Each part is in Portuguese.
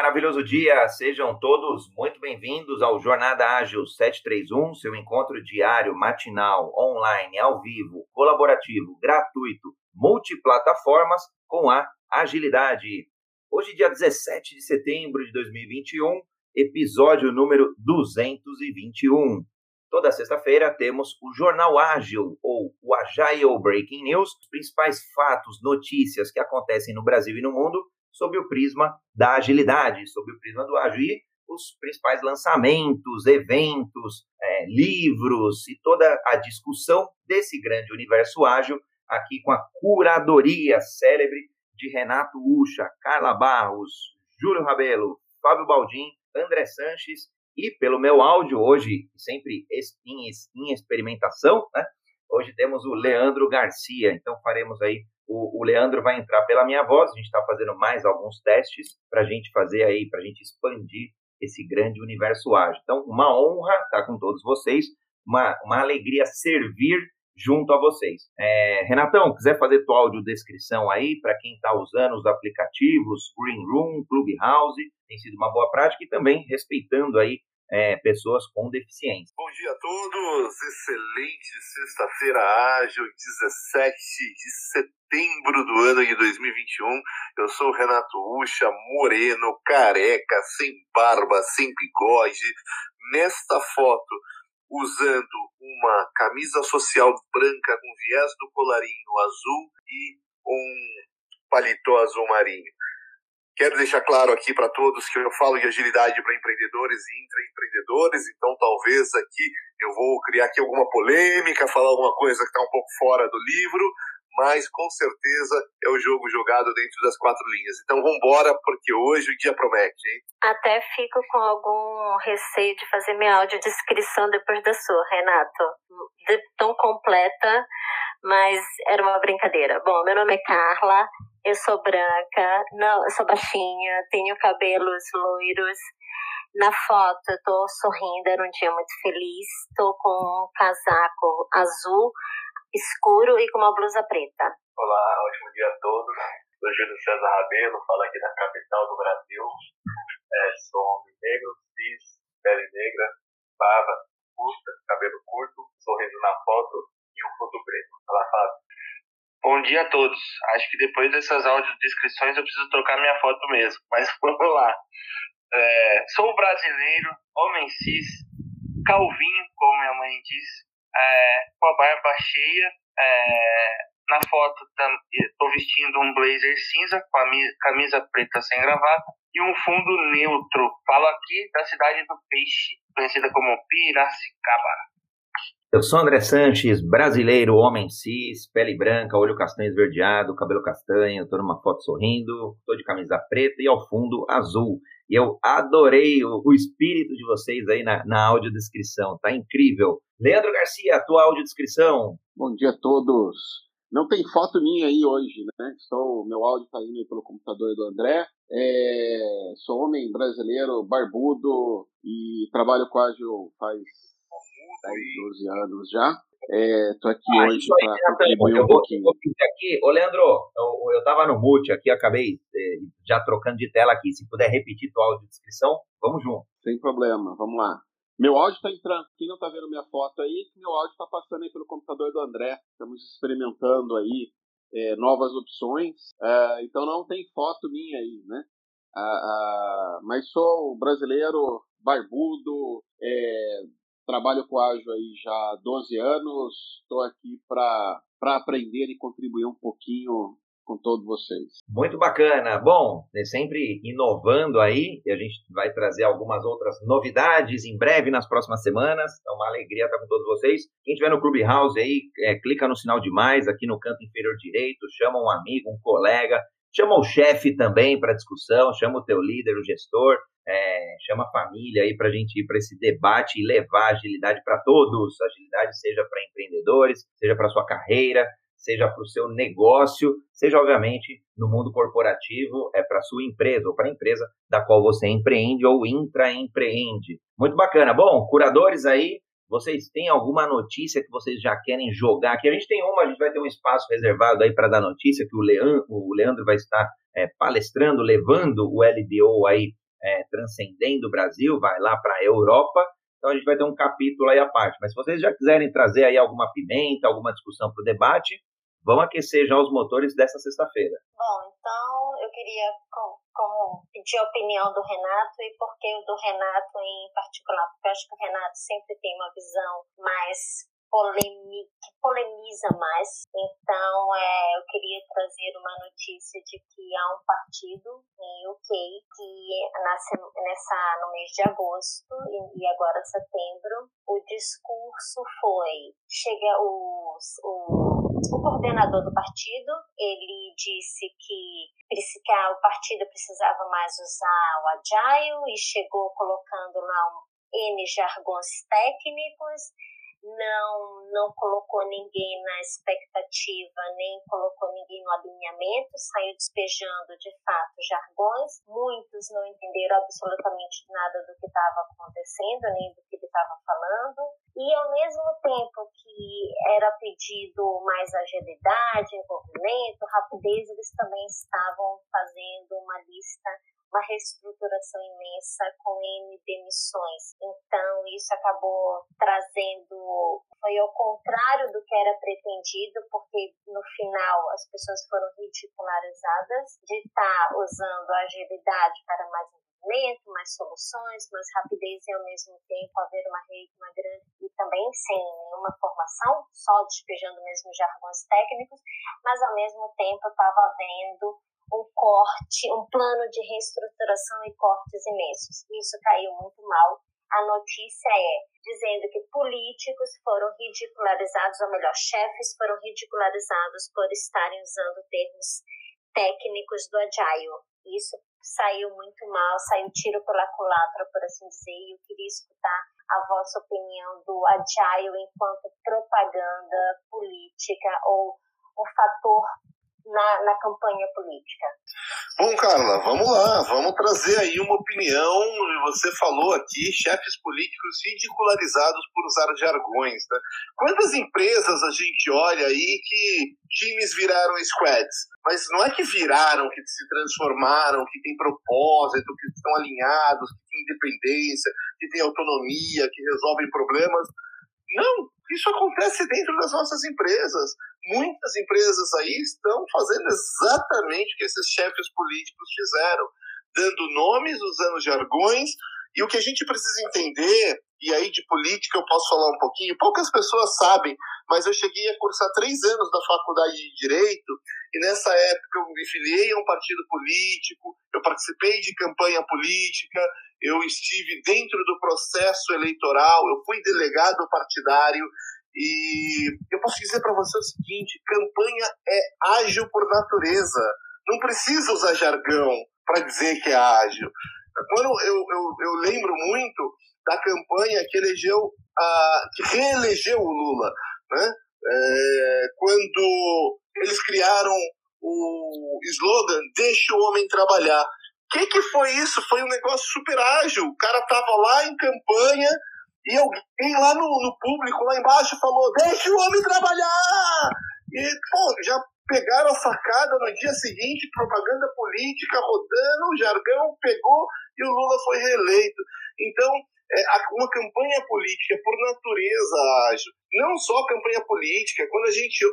maravilhoso dia! Sejam todos muito bem-vindos ao Jornada Ágil 731, seu encontro diário, matinal, online, ao vivo, colaborativo, gratuito, multiplataformas com a agilidade. Hoje, dia 17 de setembro de 2021, episódio número 221. Toda sexta-feira temos o Jornal Ágil, ou o Agile Breaking News, os principais fatos, notícias que acontecem no Brasil e no mundo sob o prisma da agilidade, sob o prisma do ágil. E os principais lançamentos, eventos, é, livros e toda a discussão desse grande universo ágil, aqui com a curadoria célebre de Renato Ucha, Carla Barros, Júlio Rabelo, Fábio Baldim, André Sanches e pelo meu áudio hoje, sempre em, em experimentação, né? Hoje temos o Leandro Garcia, então faremos aí o, o Leandro vai entrar pela minha voz, a gente está fazendo mais alguns testes para a gente fazer aí, para a gente expandir esse grande universo ágil. Então, uma honra estar com todos vocês, uma, uma alegria servir junto a vocês. É, Renatão, quiser fazer tua audiodescrição aí para quem está usando os aplicativos, Green Room, Clubhouse, tem sido uma boa prática e também respeitando aí é, pessoas com deficiência. Bom dia a todos, excelente sexta-feira ágil, 17 de setembro do ano de 2021. Eu sou o Renato Ucha, moreno, careca, sem barba, sem bigode. Nesta foto, usando uma camisa social branca com viés do colarinho azul e um paletó azul marinho. Quero deixar claro aqui para todos que eu falo de agilidade para empreendedores e intraempreendedores, então talvez aqui eu vou criar aqui alguma polêmica, falar alguma coisa que está um pouco fora do livro, mas com certeza é o jogo jogado dentro das quatro linhas. Então vamos embora, porque hoje o dia promete, hein? Até fico com algum receio de fazer minha audiodescrição depois da sua, Renato. De tão completa, mas era uma brincadeira. Bom, meu nome é Carla, eu sou branca, não, eu sou baixinha, tenho cabelos loiros. Na foto eu tô sorrindo, era um dia muito feliz. Tô com um casaco azul escuro e com uma blusa preta. Olá, ótimo dia a todos. Sou Júlio César Rabelo, falo aqui da capital do Brasil. É, sou homem negro, cis, pele negra, barba curta, cabelo curto, sorriso na foto e um fundo preto. Olá, Fábio. Bom dia a todos. Acho que depois dessas audiodescrições eu preciso trocar minha foto mesmo. Mas vamos lá. É, sou brasileiro, homem cis, calvinho, como minha mãe diz, é, com a barba cheia. É, na foto estou vestindo um blazer cinza com a camisa preta sem gravata e um fundo neutro. Falo aqui da cidade do Peixe, conhecida como Piracicaba. Eu sou André Sanches, brasileiro, homem cis, pele branca, olho castanho esverdeado, cabelo castanho, estou numa foto sorrindo, estou de camisa preta e ao fundo azul. E eu adorei o, o espírito de vocês aí na, na audiodescrição, tá incrível. Leandro Garcia, a tua audiodescrição. Bom dia a todos. Não tem foto minha aí hoje, né? Estou, meu áudio está indo pelo computador do André. É, sou homem brasileiro, barbudo e trabalho com ágil faz 10, 12 anos já. Estou é, aqui ah, hoje para contribuir um pouquinho. Vou, aqui. Ô, Leandro, eu, eu tava no mute aqui, acabei é, já trocando de tela aqui. Se puder repetir tua audiodescrição, vamos junto. Sem problema, vamos lá. Meu áudio está entrando. Quem não está vendo minha foto aí, meu áudio está passando aí pelo computador do André. Estamos experimentando aí é, novas opções. É, então não tem foto minha aí, né? Ah, ah, mas sou brasileiro, barbudo, é, trabalho com ágil aí já há 12 anos, estou aqui para aprender e contribuir um pouquinho com todos vocês. Muito bacana. Bom, é sempre inovando aí, e a gente vai trazer algumas outras novidades em breve nas próximas semanas. É uma alegria estar com todos vocês. Quem estiver no Clubhouse aí, é, clica no sinal de mais aqui no canto inferior direito, chama um amigo, um colega, chama o chefe também para discussão, chama o teu líder, o gestor é, chama a família aí para a gente ir para esse debate e levar agilidade para todos. Agilidade seja para empreendedores, seja para sua carreira, seja para o seu negócio, seja obviamente no mundo corporativo, é para sua empresa ou para a empresa da qual você empreende ou intraempreende. Muito bacana. Bom, curadores aí, vocês têm alguma notícia que vocês já querem jogar aqui? A gente tem uma, a gente vai ter um espaço reservado aí para dar notícia que o Leandro, o Leandro vai estar é, palestrando, levando o LDO aí é, transcendendo o Brasil, vai lá para a Europa. Então a gente vai ter um capítulo aí à parte. Mas se vocês já quiserem trazer aí alguma pimenta, alguma discussão para o debate, vamos aquecer já os motores dessa sexta-feira. Bom, então eu queria como pedir a opinião do Renato e por que o do Renato em particular, porque eu acho que o Renato sempre tem uma visão mais polêmica, polemiza mais. Então, é, eu queria trazer uma notícia de que há um partido em UK que nasce nessa, no mês de agosto e, e agora setembro, o discurso foi, chega os, o, o coordenador do partido, ele disse que que o partido precisava mais usar o agile e chegou colocando lá um N jargões técnicos não não colocou ninguém na expectativa, nem colocou ninguém no alinhamento, saiu despejando de fato jargões. Muitos não entenderam absolutamente nada do que estava acontecendo, nem do que ele estava falando. E ao mesmo tempo que era pedido mais agilidade, envolvimento, rapidez, eles também estavam fazendo uma lista uma reestruturação imensa com N demissões. Então, isso acabou trazendo, foi ao contrário do que era pretendido, porque no final as pessoas foram ridicularizadas de estar usando a agilidade para mais movimento, mais soluções, mais rapidez e ao mesmo tempo haver uma rede, uma grande e também sem nenhuma formação, só despejando mesmo jargões técnicos, mas ao mesmo tempo estava havendo um corte, um plano de reestruturação e cortes imensos. Isso caiu muito mal. A notícia é dizendo que políticos foram ridicularizados, ou melhor, chefes foram ridicularizados por estarem usando termos técnicos do agile. Isso saiu muito mal, saiu tiro pela culatra, por assim dizer, e eu queria escutar a vossa opinião do agile enquanto propaganda política ou o fator na, na campanha política. Bom, Carla, vamos lá, vamos trazer aí uma opinião. Você falou aqui, chefes políticos ridicularizados por usar jargões. Né? Quantas empresas a gente olha aí que times viraram squads? Mas não é que viraram, que se transformaram, que tem propósito, que estão alinhados, que têm independência, que têm autonomia, que resolvem problemas. Não, isso acontece dentro das nossas empresas. Muitas empresas aí estão fazendo exatamente o que esses chefes políticos fizeram, dando nomes, usando jargões, e o que a gente precisa entender, e aí de política eu posso falar um pouquinho, poucas pessoas sabem, mas eu cheguei a cursar três anos da faculdade de Direito, e nessa época eu me filiei a um partido político, eu participei de campanha política, eu estive dentro do processo eleitoral, eu fui delegado partidário, e eu posso dizer para você o seguinte: campanha é ágil por natureza. Não precisa usar jargão para dizer que é ágil. Quando eu, eu, eu lembro muito da campanha que elegeu, a, que reelegeu o Lula, né? É, quando eles criaram o slogan Deixa o homem trabalhar. O que, que foi isso? Foi um negócio super ágil. O cara tava lá em campanha e alguém lá no, no público, lá embaixo, falou: Deixa o homem trabalhar! E, pô, já pegaram a sacada no dia seguinte, propaganda política rodando, o jargão pegou e o Lula foi reeleito. Então, uma campanha política, por natureza, acho, não só campanha política, quando a gente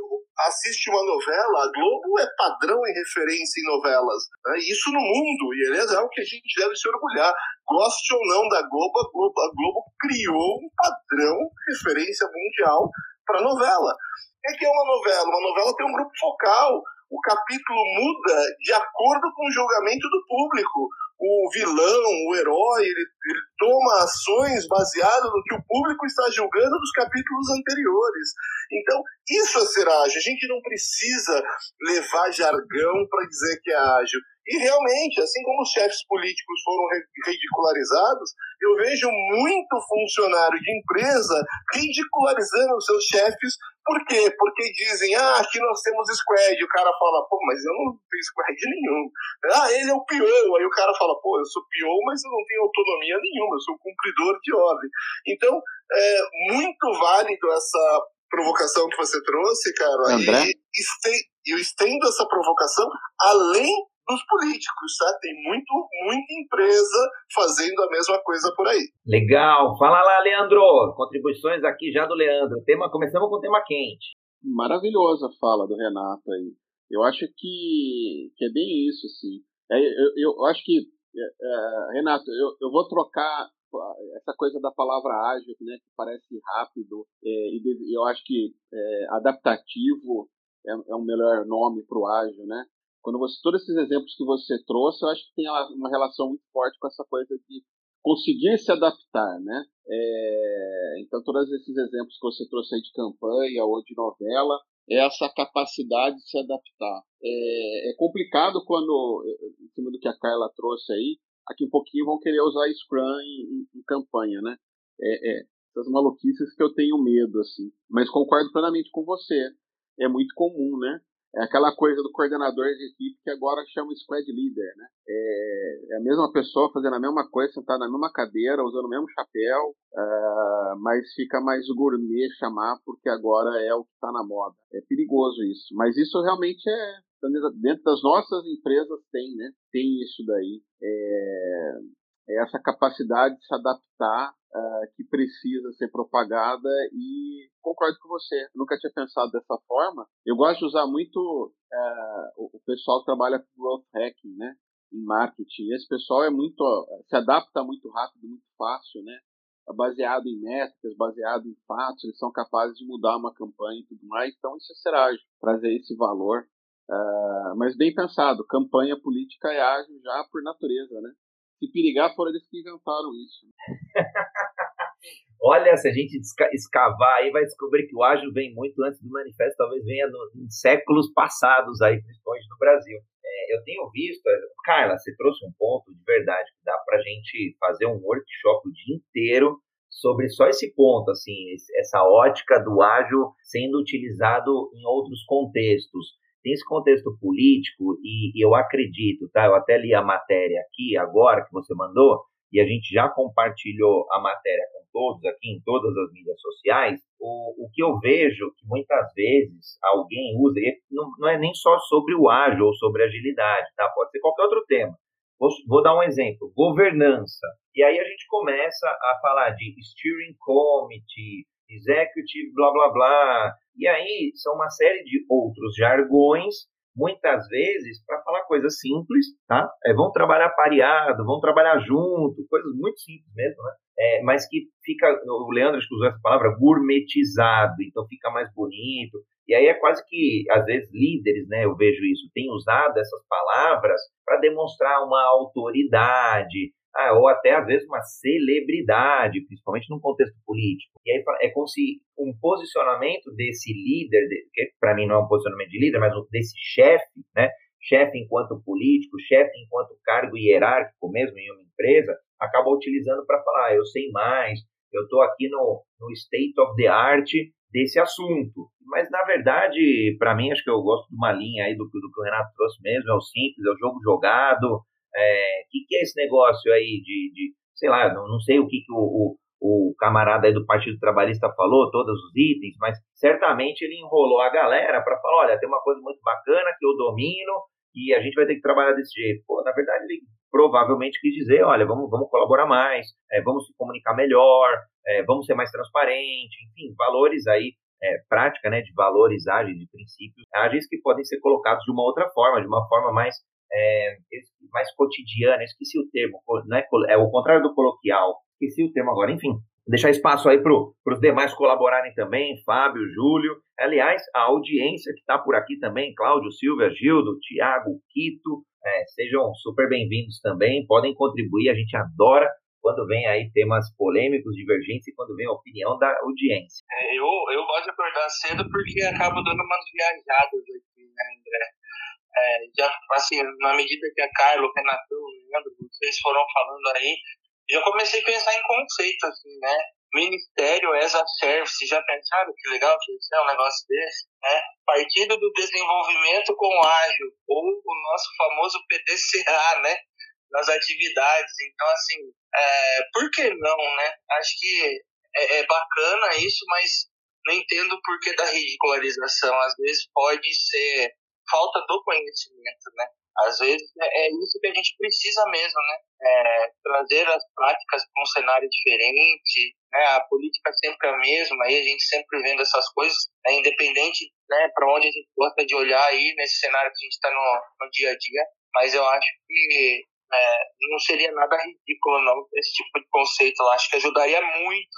assiste uma novela, a Globo é padrão em referência em novelas. Né? Isso no mundo, e aliás é o que a gente deve se orgulhar. Goste ou não da Globo, a Globo, a Globo criou um padrão, referência mundial, para novela. O que é uma novela? Uma novela tem um grupo focal. O capítulo muda de acordo com o julgamento do público o vilão, o herói, ele, ele toma ações baseadas no que o público está julgando dos capítulos anteriores. Então, isso é ser ágil. A gente não precisa levar jargão para dizer que é ágil. E realmente, assim como os chefes políticos foram ridicularizados, eu vejo muito funcionário de empresa ridicularizando os seus chefes. Por quê? Porque dizem, ah, aqui nós temos squad. O cara fala, pô, mas eu não tenho squad nenhum. Ah, ele é o PO. Aí o cara fala, pô, eu sou PO, mas eu não tenho autonomia nenhuma, eu sou um cumpridor de ordem. Então, é muito válido essa provocação que você trouxe, cara. André? E, e eu estendo essa provocação além dos políticos, tá? Tem muito, muita empresa fazendo a mesma coisa por aí. Legal. Fala lá, Leandro. Contribuições aqui já do Leandro. Tema, começamos com o tema quente. Maravilhosa fala do Renato aí. Eu acho que, que é bem isso, assim. É, eu, eu acho que, é, é, Renato, eu, eu vou trocar essa coisa da palavra ágil, né, que parece rápido, é, e eu acho que é, adaptativo é, é um melhor nome para o ágil, né? Quando você todos esses exemplos que você trouxe, eu acho que tem uma relação muito forte com essa coisa de conseguir se adaptar, né? É, então todos esses exemplos que você trouxe aí de campanha ou de novela, é essa capacidade de se adaptar. É, é complicado quando, em cima do que a Carla trouxe aí, aqui um pouquinho vão querer usar Scrum em, em, em campanha, né? É, é, essas maluquices que eu tenho medo, assim. Mas concordo plenamente com você. É muito comum, né? É aquela coisa do coordenador de equipe que agora chama squad leader, né? É, é a mesma pessoa fazendo a mesma coisa, sentada na mesma cadeira, usando o mesmo chapéu, uh, mas fica mais gourmet chamar porque agora é o que está na moda. É perigoso isso, mas isso realmente é dentro das nossas empresas tem, né? Tem isso daí. É, é essa capacidade de se adaptar uh, que precisa ser propagada e concordo com você. Nunca tinha pensado dessa forma. Eu gosto de usar muito uh, o pessoal que trabalha com growth hacking, né? Em marketing. Esse pessoal é muito se adapta muito rápido, muito fácil, né? Baseado em métricas, baseado em fatos, eles são capazes de mudar uma campanha e tudo mais. Então isso é ser ágil, trazer esse valor. Uh, mas bem pensado, campanha política é ágil já por natureza, né? Se perigar, foram eles que inventaram isso. Olha, se a gente escavar aí, vai descobrir que o ágil vem muito antes do manifesto, talvez venha no, em séculos passados aí, principalmente no Brasil. É, eu tenho visto, Carla, você trouxe um ponto de verdade, que dá pra gente fazer um workshop o dia inteiro sobre só esse ponto, assim, essa ótica do ágil sendo utilizado em outros contextos tem esse contexto político e, e eu acredito, tá? Eu até li a matéria aqui agora que você mandou e a gente já compartilhou a matéria com todos aqui em todas as mídias sociais. O, o que eu vejo que muitas vezes alguém usa, e não, não é nem só sobre o ágil ou sobre agilidade, tá? Pode ser qualquer outro tema. Vou, vou, dar um exemplo: governança. E aí a gente começa a falar de steering committee, executive, blá blá blá, e aí são uma série de outros jargões, muitas vezes para falar coisas simples, tá? É, vão trabalhar pareado, vão trabalhar junto, coisas muito simples mesmo, né? É, mas que fica, o Leandro acho que usou essa palavra, gourmetizado, então fica mais bonito. E aí é quase que, às vezes, líderes, né, eu vejo isso, têm usado essas palavras para demonstrar uma autoridade, ah, ou até às vezes uma celebridade, principalmente num contexto político. E aí é como se um posicionamento desse líder, que para mim não é um posicionamento de líder, mas desse chefe, né? Chefe enquanto político, chefe enquanto cargo hierárquico mesmo em uma empresa, acaba utilizando para falar, ah, eu sei mais, eu estou aqui no, no state of the art desse assunto. Mas, na verdade, para mim, acho que eu gosto de uma linha aí do, do que o Renato trouxe mesmo, é o simples, é o jogo jogado, é, que, que é esse negócio aí de, de sei lá, não, não sei o que, que o, o, o, camarada aí do Partido Trabalhista falou, todos os itens, mas certamente ele enrolou a galera para falar, olha, tem uma coisa muito bacana que eu domino e a gente vai ter que trabalhar desse jeito. Pô, na verdade, ele provavelmente quis dizer, olha, vamos, vamos colaborar mais, é, vamos se comunicar melhor, é, vamos ser mais transparente, enfim, valores aí, é, prática, né, de valores ágeis, de princípios ágeis que podem ser colocados de uma outra forma, de uma forma mais é, mais cotidiana, esqueci o termo, não é, é o contrário do coloquial, esqueci o termo agora, enfim. Deixar espaço aí para os demais colaborarem também, Fábio, Júlio. Aliás, a audiência que está por aqui também, Cláudio, Silvia, Gildo, Tiago, Quito, é, sejam super bem-vindos também, podem contribuir, a gente adora quando vem aí temas polêmicos, divergentes e quando vem a opinião da audiência. É, eu, eu gosto de acordar cedo porque acabo dando umas viajadas aqui, né, André? É, já, assim, na medida que a Carla, o Renato, o Leandro, vocês foram falando aí, já comecei a pensar em conceito, assim, né? Ministério as a Service, já pensaram que legal que isso é um negócio desse? Né? Partido do Desenvolvimento com Ágil, ou o nosso famoso PDCA, né? Nas atividades. Então, assim, é, por que não, né? Acho que é, é bacana isso, mas não entendo o porquê da ridicularização. Às vezes pode ser falta do conhecimento, né? Às vezes é, é isso que a gente precisa mesmo, né? É, trazer as práticas para um cenário diferente, né? A política sempre é a mesma, aí a gente sempre vendo essas coisas, né? independente, né? Para onde a gente gosta de olhar aí nesse cenário que a gente está no, no dia a dia, mas eu acho que é, não seria nada ridículo não esse tipo de conceito. Eu acho que ajudaria muito,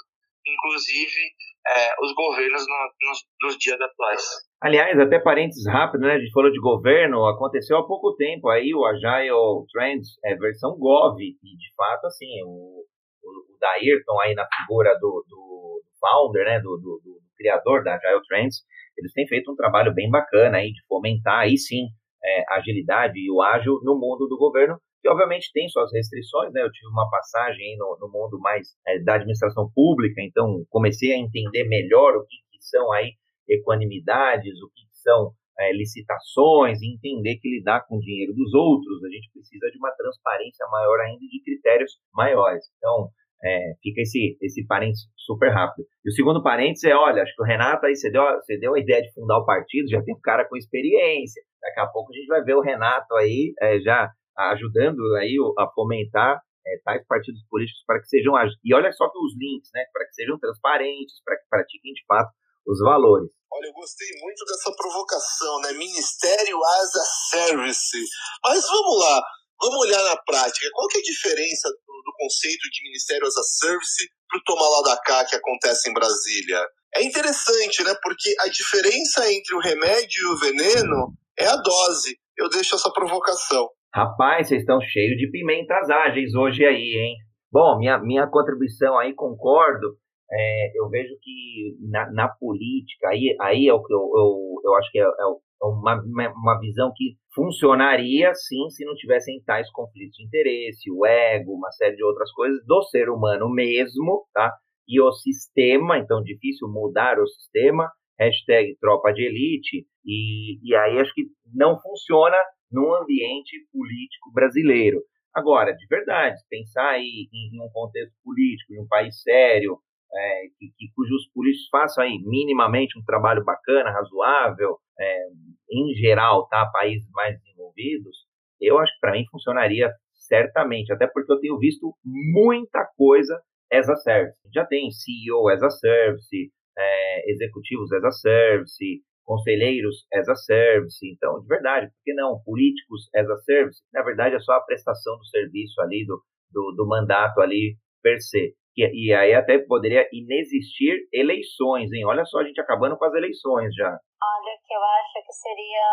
inclusive, é, os governos no, nos, nos, dias atuais. Aliás, até parênteses rápido, né? A gente falou de governo, aconteceu há pouco tempo aí o Agile Trends é, versão Gov, e de fato, assim, o, o, o Dairton aí na figura do, do founder, né, do, do, do, criador da Agile Trends, eles têm feito um trabalho bem bacana aí de fomentar aí sim é, agilidade e o ágil no mundo do governo, que obviamente tem suas restrições, né? Eu tive uma passagem no, no mundo mais é, da administração pública, então comecei a entender melhor o que, que são aí equanimidades, o que, que são é, licitações, entender que lidar com o dinheiro dos outros, a gente precisa de uma transparência maior ainda de critérios maiores. Então, é, fica esse, esse parênteses super rápido. E o segundo parênteses é, olha, acho que o Renato aí, você deu, você deu a ideia de fundar o partido, já tem um cara com experiência. Daqui a pouco a gente vai ver o Renato aí é, já ajudando aí a fomentar é, tais partidos políticos para que sejam e olha só os links, né, para que sejam transparentes, para que pratiquem de fato os valores. Olha, eu gostei muito dessa provocação, né? Ministério as a Service. Mas vamos lá, vamos olhar na prática. Qual que é a diferença do, do conceito de Ministério as a Service para o tomar lá da cá que acontece em Brasília? É interessante, né? Porque a diferença entre o remédio e o veneno é a dose. Eu deixo essa provocação. Rapaz, vocês estão cheios de pimentas ágeis hoje aí, hein? Bom, minha, minha contribuição aí, concordo. É, eu vejo que na, na, política, aí, aí é o que eu, eu, eu acho que é, é uma, uma visão que funcionaria sim se não tivessem tais conflitos de interesse, o ego, uma série de outras coisas do ser humano mesmo, tá? E o sistema, então difícil mudar o sistema, hashtag tropa de elite, e, e aí acho que não funciona num ambiente político brasileiro. Agora, de verdade, pensar aí em, em um contexto político, em um país sério, é, que, que, cujos políticos façam aí minimamente um trabalho bacana, razoável, é, em geral, tá, países mais desenvolvidos, eu acho que para mim funcionaria certamente, até porque eu tenho visto muita coisa as a service. Já tem CEO as a service, é, executivos as a service, conselheiros as a service. Então, de verdade, por que não? Políticos as a service, na verdade, é só a prestação do serviço ali, do, do, do mandato ali per se. E, e, aí até poderia inexistir eleições, hein? Olha só a gente acabando com as eleições já. Olha, que eu acho que seria.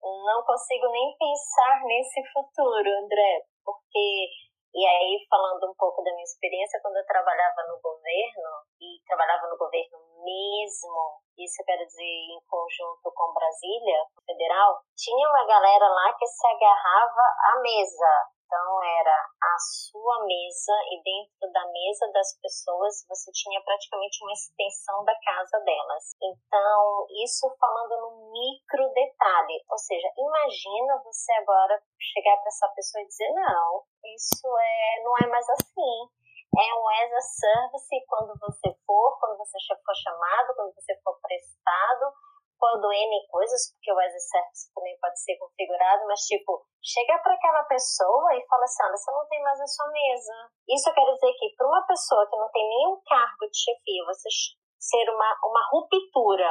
Não consigo nem pensar nesse futuro, André, porque e aí, falando um pouco da minha experiência, quando eu trabalhava no governo, e trabalhava no governo mesmo, isso eu quero dizer em conjunto com Brasília, federal, tinha uma galera lá que se agarrava à mesa, então era a sua mesa e dentro da mesa das pessoas você tinha praticamente uma extensão da casa delas. Então, isso falando no micro detalhe, ou seja, imagina você agora chegar para essa pessoa e dizer: "Não, isso é não é mais assim". É um as a service quando você for, quando você for chamado, quando você for prestado, quando N coisas, porque o as a service também pode ser configurado, mas tipo, chega para aquela pessoa e fala assim: olha, você não tem mais a sua mesa. Isso eu quero dizer que para uma pessoa que não tem nenhum cargo de chefia, você ser uma, uma ruptura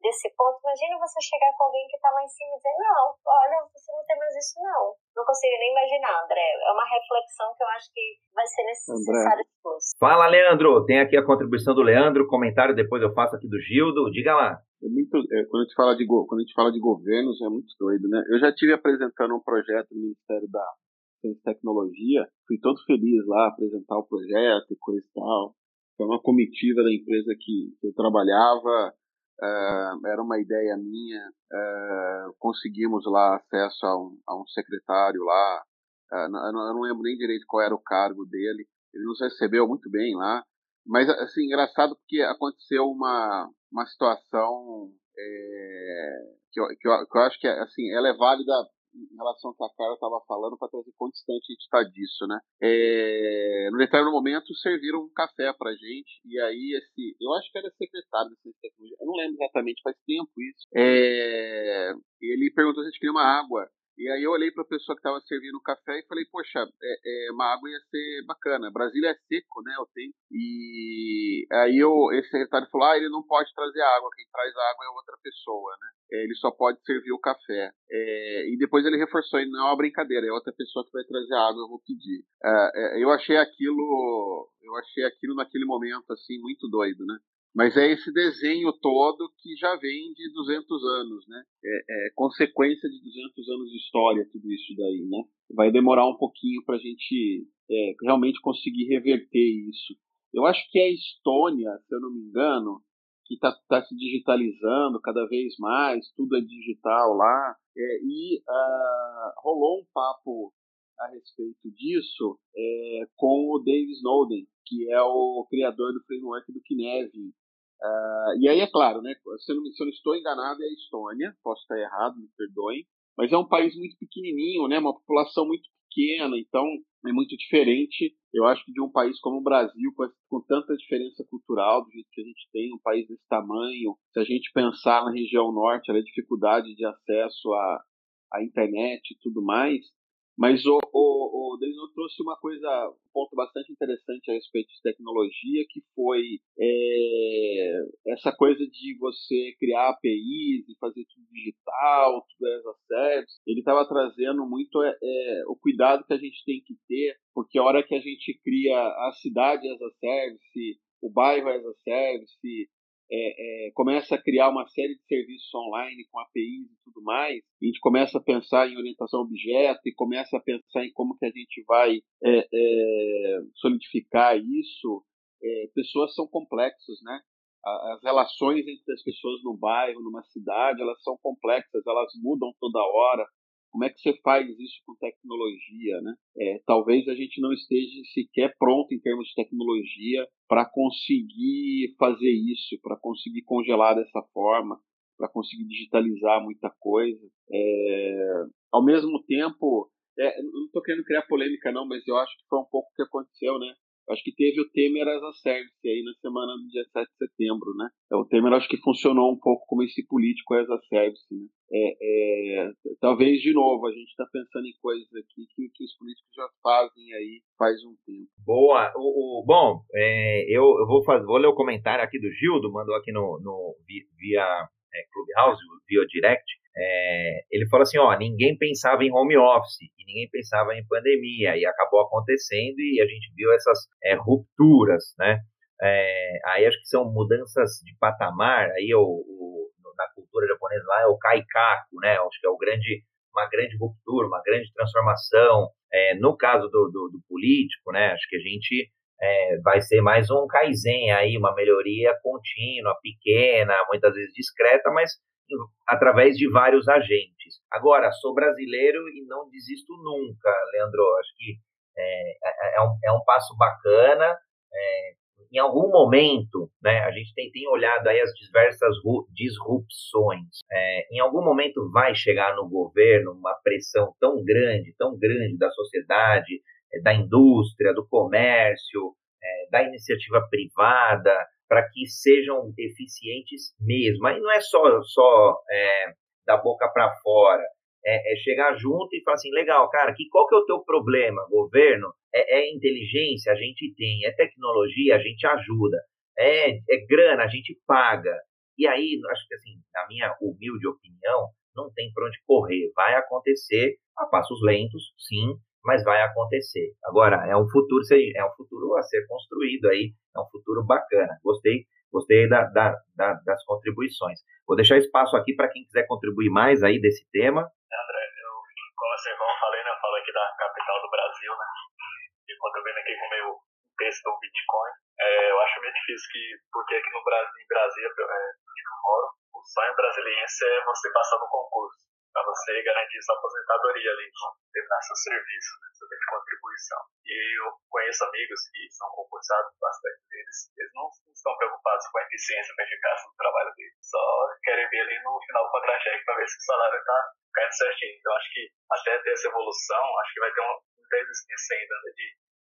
desse ponto, imagina você chegar com alguém que está lá em cima e dizer: não, olha, você não tem mais isso, não. Não consigo nem imaginar, André. É uma reflexão que eu acho que vai ser necessária depois. Fala, Leandro. Tem aqui a contribuição do Leandro, comentário depois eu faço aqui do Gildo. Diga lá. É muito, é, quando, a gente fala de, quando a gente fala de governos, é muito doido, né? Eu já tive apresentando um projeto no Ministério da Ciência e Tecnologia, fui todo feliz lá apresentar o projeto e coisa e tal. Foi uma comitiva da empresa que, que eu trabalhava, uh, era uma ideia minha, uh, conseguimos lá acesso a um, a um secretário lá, uh, eu não lembro nem direito qual era o cargo dele, ele nos recebeu muito bem lá, mas, assim, engraçado porque aconteceu uma, uma situação é, que, eu, que, eu, que eu acho que, assim, ela é válida em relação ao que a Carla estava falando para trazer quão distante a gente está disso, né? É, no determinado momento serviram um café para gente e aí esse, eu acho que era secretário dessa tecnologia, eu não lembro exatamente, faz tempo isso. É, ele perguntou se a gente queria uma água E aí eu olhei para a pessoa que estava servindo o café e falei, poxa, é, é, uma água ia ser bacana. Brasília é seco, né, o tempo. E aí eu, esse secretário falou, ah, ele não pode trazer água, quem traz água é outra pessoa, né? É, ele só pode servir o café. É, e depois ele reforçou, não é uma brincadeira, é outra pessoa que vai trazer água, eu vou pedir. É, é, eu achei aquilo, eu achei aquilo naquele momento, assim, muito doido, né? Mas é esse desenho todo que já vem de 200 anos, né? É, é, consequência de 200 anos de história, tudo isso daí, né? Vai demorar um pouquinho para a gente é, realmente conseguir reverter isso. Eu acho que a Estônia, se eu não me engano, que está tá se digitalizando cada vez mais, tudo é digital lá, é, e uh, rolou um papo a respeito disso é, com o Dave Snowden, que é o criador do framework do Kinevin. Uh, e aí, é claro, né, se, eu não, se eu não estou enganado, é a Estônia, posso estar errado, me perdoem, mas é um país muito pequenininho, né, uma população muito pequena, então é muito diferente, eu acho de um país como o Brasil, com, com tanta diferença cultural do jeito que a gente tem, um país desse tamanho, se a gente pensar na região norte, a dificuldade de acesso à, à internet e tudo mais, mas o, o, o Denison trouxe uma coisa, um ponto bastante interessante a respeito de tecnologia, que foi é, essa coisa de você criar APIs e fazer tudo digital, tudo as a service. Ele estava trazendo muito é, é, o cuidado que a gente tem que ter, porque a hora que a gente cria a cidade as a service, o bairro as a service, é, é, começa a criar uma série de serviços online com APIs e tudo mais, a gente começa a pensar em orientação objeto e começa a pensar em como que a gente vai é, é solidificar isso. É, pessoas são complexas, né? As relações entre as pessoas no bairro, numa cidade, elas são complexas, elas mudam toda hora. Como é que você faz isso com tecnologia, né? É, talvez a gente não esteja sequer pronto em termos de tecnologia para conseguir fazer isso, para conseguir congelar dessa forma, para conseguir digitalizar muita coisa. É, ao mesmo tempo, é, não estou querendo criar polêmica não, mas eu acho que foi um pouco o que aconteceu, né? Acho que teve o Temer as a service aí na semana do dia 7 de setembro, né? É, o Temer acho que funcionou um pouco como esse político as a service, né? É, é, talvez, de novo, a gente está pensando em coisas aqui que, que, os políticos já fazem aí faz um tempo. Boa. O, o bom, é, eu, eu vou, fazer, vou ler o comentário aqui do Gildo, mandou aqui no, no via é, Clubhouse, via Direct. É, ele falou assim, ó, ninguém pensava em home office e ninguém pensava em pandemia e acabou acontecendo e a gente viu essas é, rupturas, né? É, aí acho que são mudanças de patamar, aí o, o, na cultura japonesa lá é o kaikaku, né? Acho que é o grande, uma grande ruptura, uma grande transformação. É, no caso do, do, do, político, né? Acho que a gente é, vai ser mais um kaizen aí, uma melhoria contínua, pequena, muitas vezes discreta, mas através de vários agentes. Agora, sou brasileiro e não desisto nunca, Leandro. Acho que é, é, é um, é um passo bacana. É, em algum momento, né, a gente tem, tem olhado aí as diversas disrupções. É, em algum momento vai chegar no governo uma pressão tão grande, tão grande da sociedade, da indústria, do comércio, é, da iniciativa privada, para que sejam eficientes mesmo. Aí não é só, só é, da boca para fora, é, é, chegar junto e falar assim, legal, cara, que, qual que é o teu problema, governo? É, é inteligência, a gente tem, é tecnologia, a gente ajuda, é, é grana, a gente paga. E aí, acho que assim, na minha humilde opinião, não tem para onde correr. Vai acontecer a passos lentos, sim, mas vai acontecer. Agora, é um futuro, é um futuro a ser construído aí, é um futuro bacana. Gostei, gostei da, da, da, das contribuições. Vou deixar espaço aqui para quem quiser contribuir mais aí desse tema. André, eu, como vocês vão falei, né, eu falo aqui da capital do Brasil, né, e contribuindo aqui com o meu texto do Bitcoin, é, eu acho meio difícil que, porque aqui no Brasil, em Brasília, é, onde eu moro, o sonho brasiliense é você passar no concurso para você garantir sua aposentadoria ali, terminar seu serviço, né, seu tempo de contribuição. E eu conheço amigos que são concursados, bastante deles, eles não, estão preocupados com a eficiência, com a eficácia do trabalho deles, só querem ver ali no final do contra-cheque para ver se o salário está caindo certinho. Então acho que até ter essa evolução, acho que vai ter uma, muita resistência ainda né, de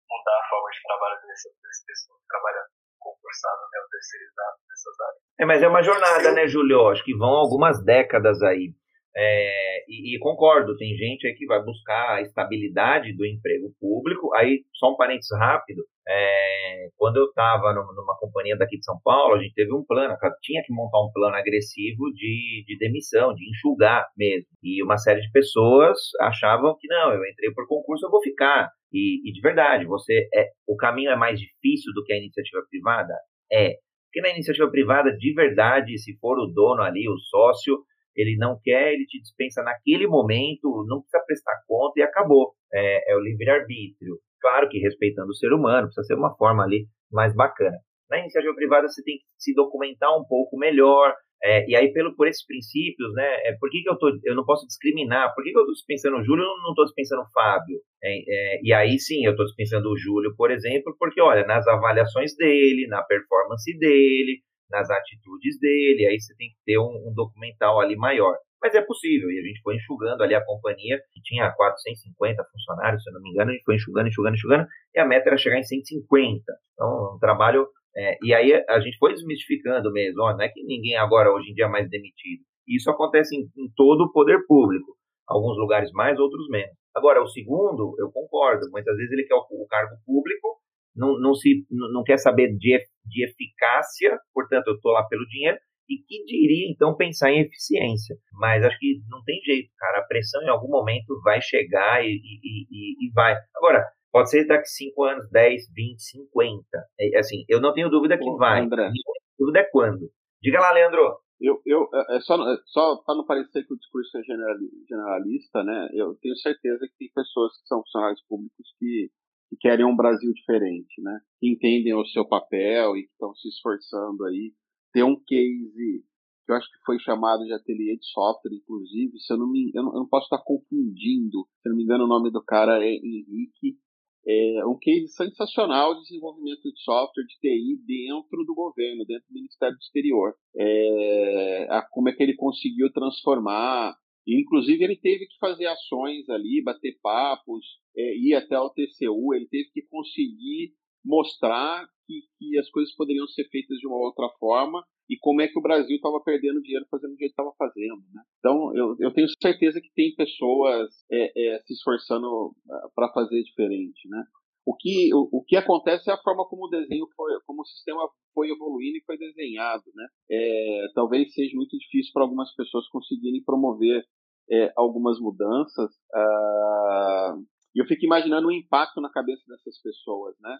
mudar a forma de trabalho desse pessoal que trabalha concursado, né, ou terceirizado nessas áreas. É, mas é uma jornada, né, Julio? Acho que vão algumas décadas aí. É, e, e, concordo, tem gente aí que vai buscar a estabilidade do emprego público. Aí, só um parênteses rápido: é, quando eu estava numa companhia daqui de São Paulo, a gente teve um plano, tinha que montar um plano agressivo de, de demissão, de enxugar mesmo. E uma série de pessoas achavam que não, eu entrei por concurso, eu vou ficar. E, e de verdade, você é, o caminho é mais difícil do que a iniciativa privada? É. Porque na iniciativa privada, de verdade, se for o dono ali, o sócio, ele não quer, ele te dispensa naquele momento, não precisa prestar conta e acabou. É, é o livre-arbítrio. Claro que respeitando o ser humano, precisa ser uma forma ali mais bacana. Na iniciativa privada você tem que se documentar um pouco melhor, é, e aí, pelo, por esses princípios, né, é, por que, que eu, tô, eu não posso discriminar? Por que, que eu estou dispensando o Júlio e não estou dispensando o Fábio? É, é, e aí sim, eu estou dispensando o Júlio, por exemplo, porque, olha, nas avaliações dele, na performance dele, nas atitudes dele, aí você tem que ter um, um documental ali maior. Mas é possível, e a gente foi enxugando ali a companhia, que tinha 450 funcionários, se eu não me engano, a gente foi enxugando, enxugando, enxugando, e a meta era chegar em 150. Então, um trabalho. É, e aí a gente foi desmistificando mesmo, ó, não é que ninguém agora, hoje em dia, é mais demitido. Isso acontece em, em todo o poder público. Alguns lugares mais, outros menos. Agora, o segundo, eu concordo, muitas vezes ele quer o, o cargo público, não, não, se, não quer saber de, de eficácia, portanto, eu estou lá pelo dinheiro, e que diria então pensar em eficiência. Mas acho que não tem jeito, cara. A pressão em algum momento vai chegar e, e, e, e vai. Agora, pode ser daqui 5 anos, 10, 20, 50. É, assim, eu não tenho dúvida que Pô, vai. André. Dúvida é quando. Diga lá, Leandro. Eu, eu, é, é só, é só para não parecer que o discurso é generalista, né? Eu tenho certeza que tem pessoas que são funcionários públicos que que querem um Brasil diferente, né? Que entendem o seu papel e que estão se esforçando aí. Tem um case que eu acho que foi chamado de ateliê de software, inclusive, se eu não me, eu não, eu não posso estar confundindo, se eu não me engano o nome do cara é Henrique, é um case sensacional de desenvolvimento de software de TI dentro do governo, dentro do Ministério do Exterior. É, a, como é que ele conseguiu transformar inclusive, ele teve que fazer ações ali, bater papos, é, ir até o TCU, ele teve que conseguir mostrar que, que as coisas poderiam ser feitas de uma outra forma e como é que o Brasil estava perdendo dinheiro fazendo o que ele estava fazendo. Né? Então, eu, eu, tenho certeza que tem pessoas é, é, se esforçando ah, para fazer diferente. Né? O que, o, o, que acontece é a forma como o desenho foi, como o sistema foi evoluindo e foi desenhado, né? É, talvez seja muito difícil para algumas pessoas conseguirem promover é, algumas mudanças. Ah, e eu fico imaginando o impacto na cabeça dessas pessoas, né?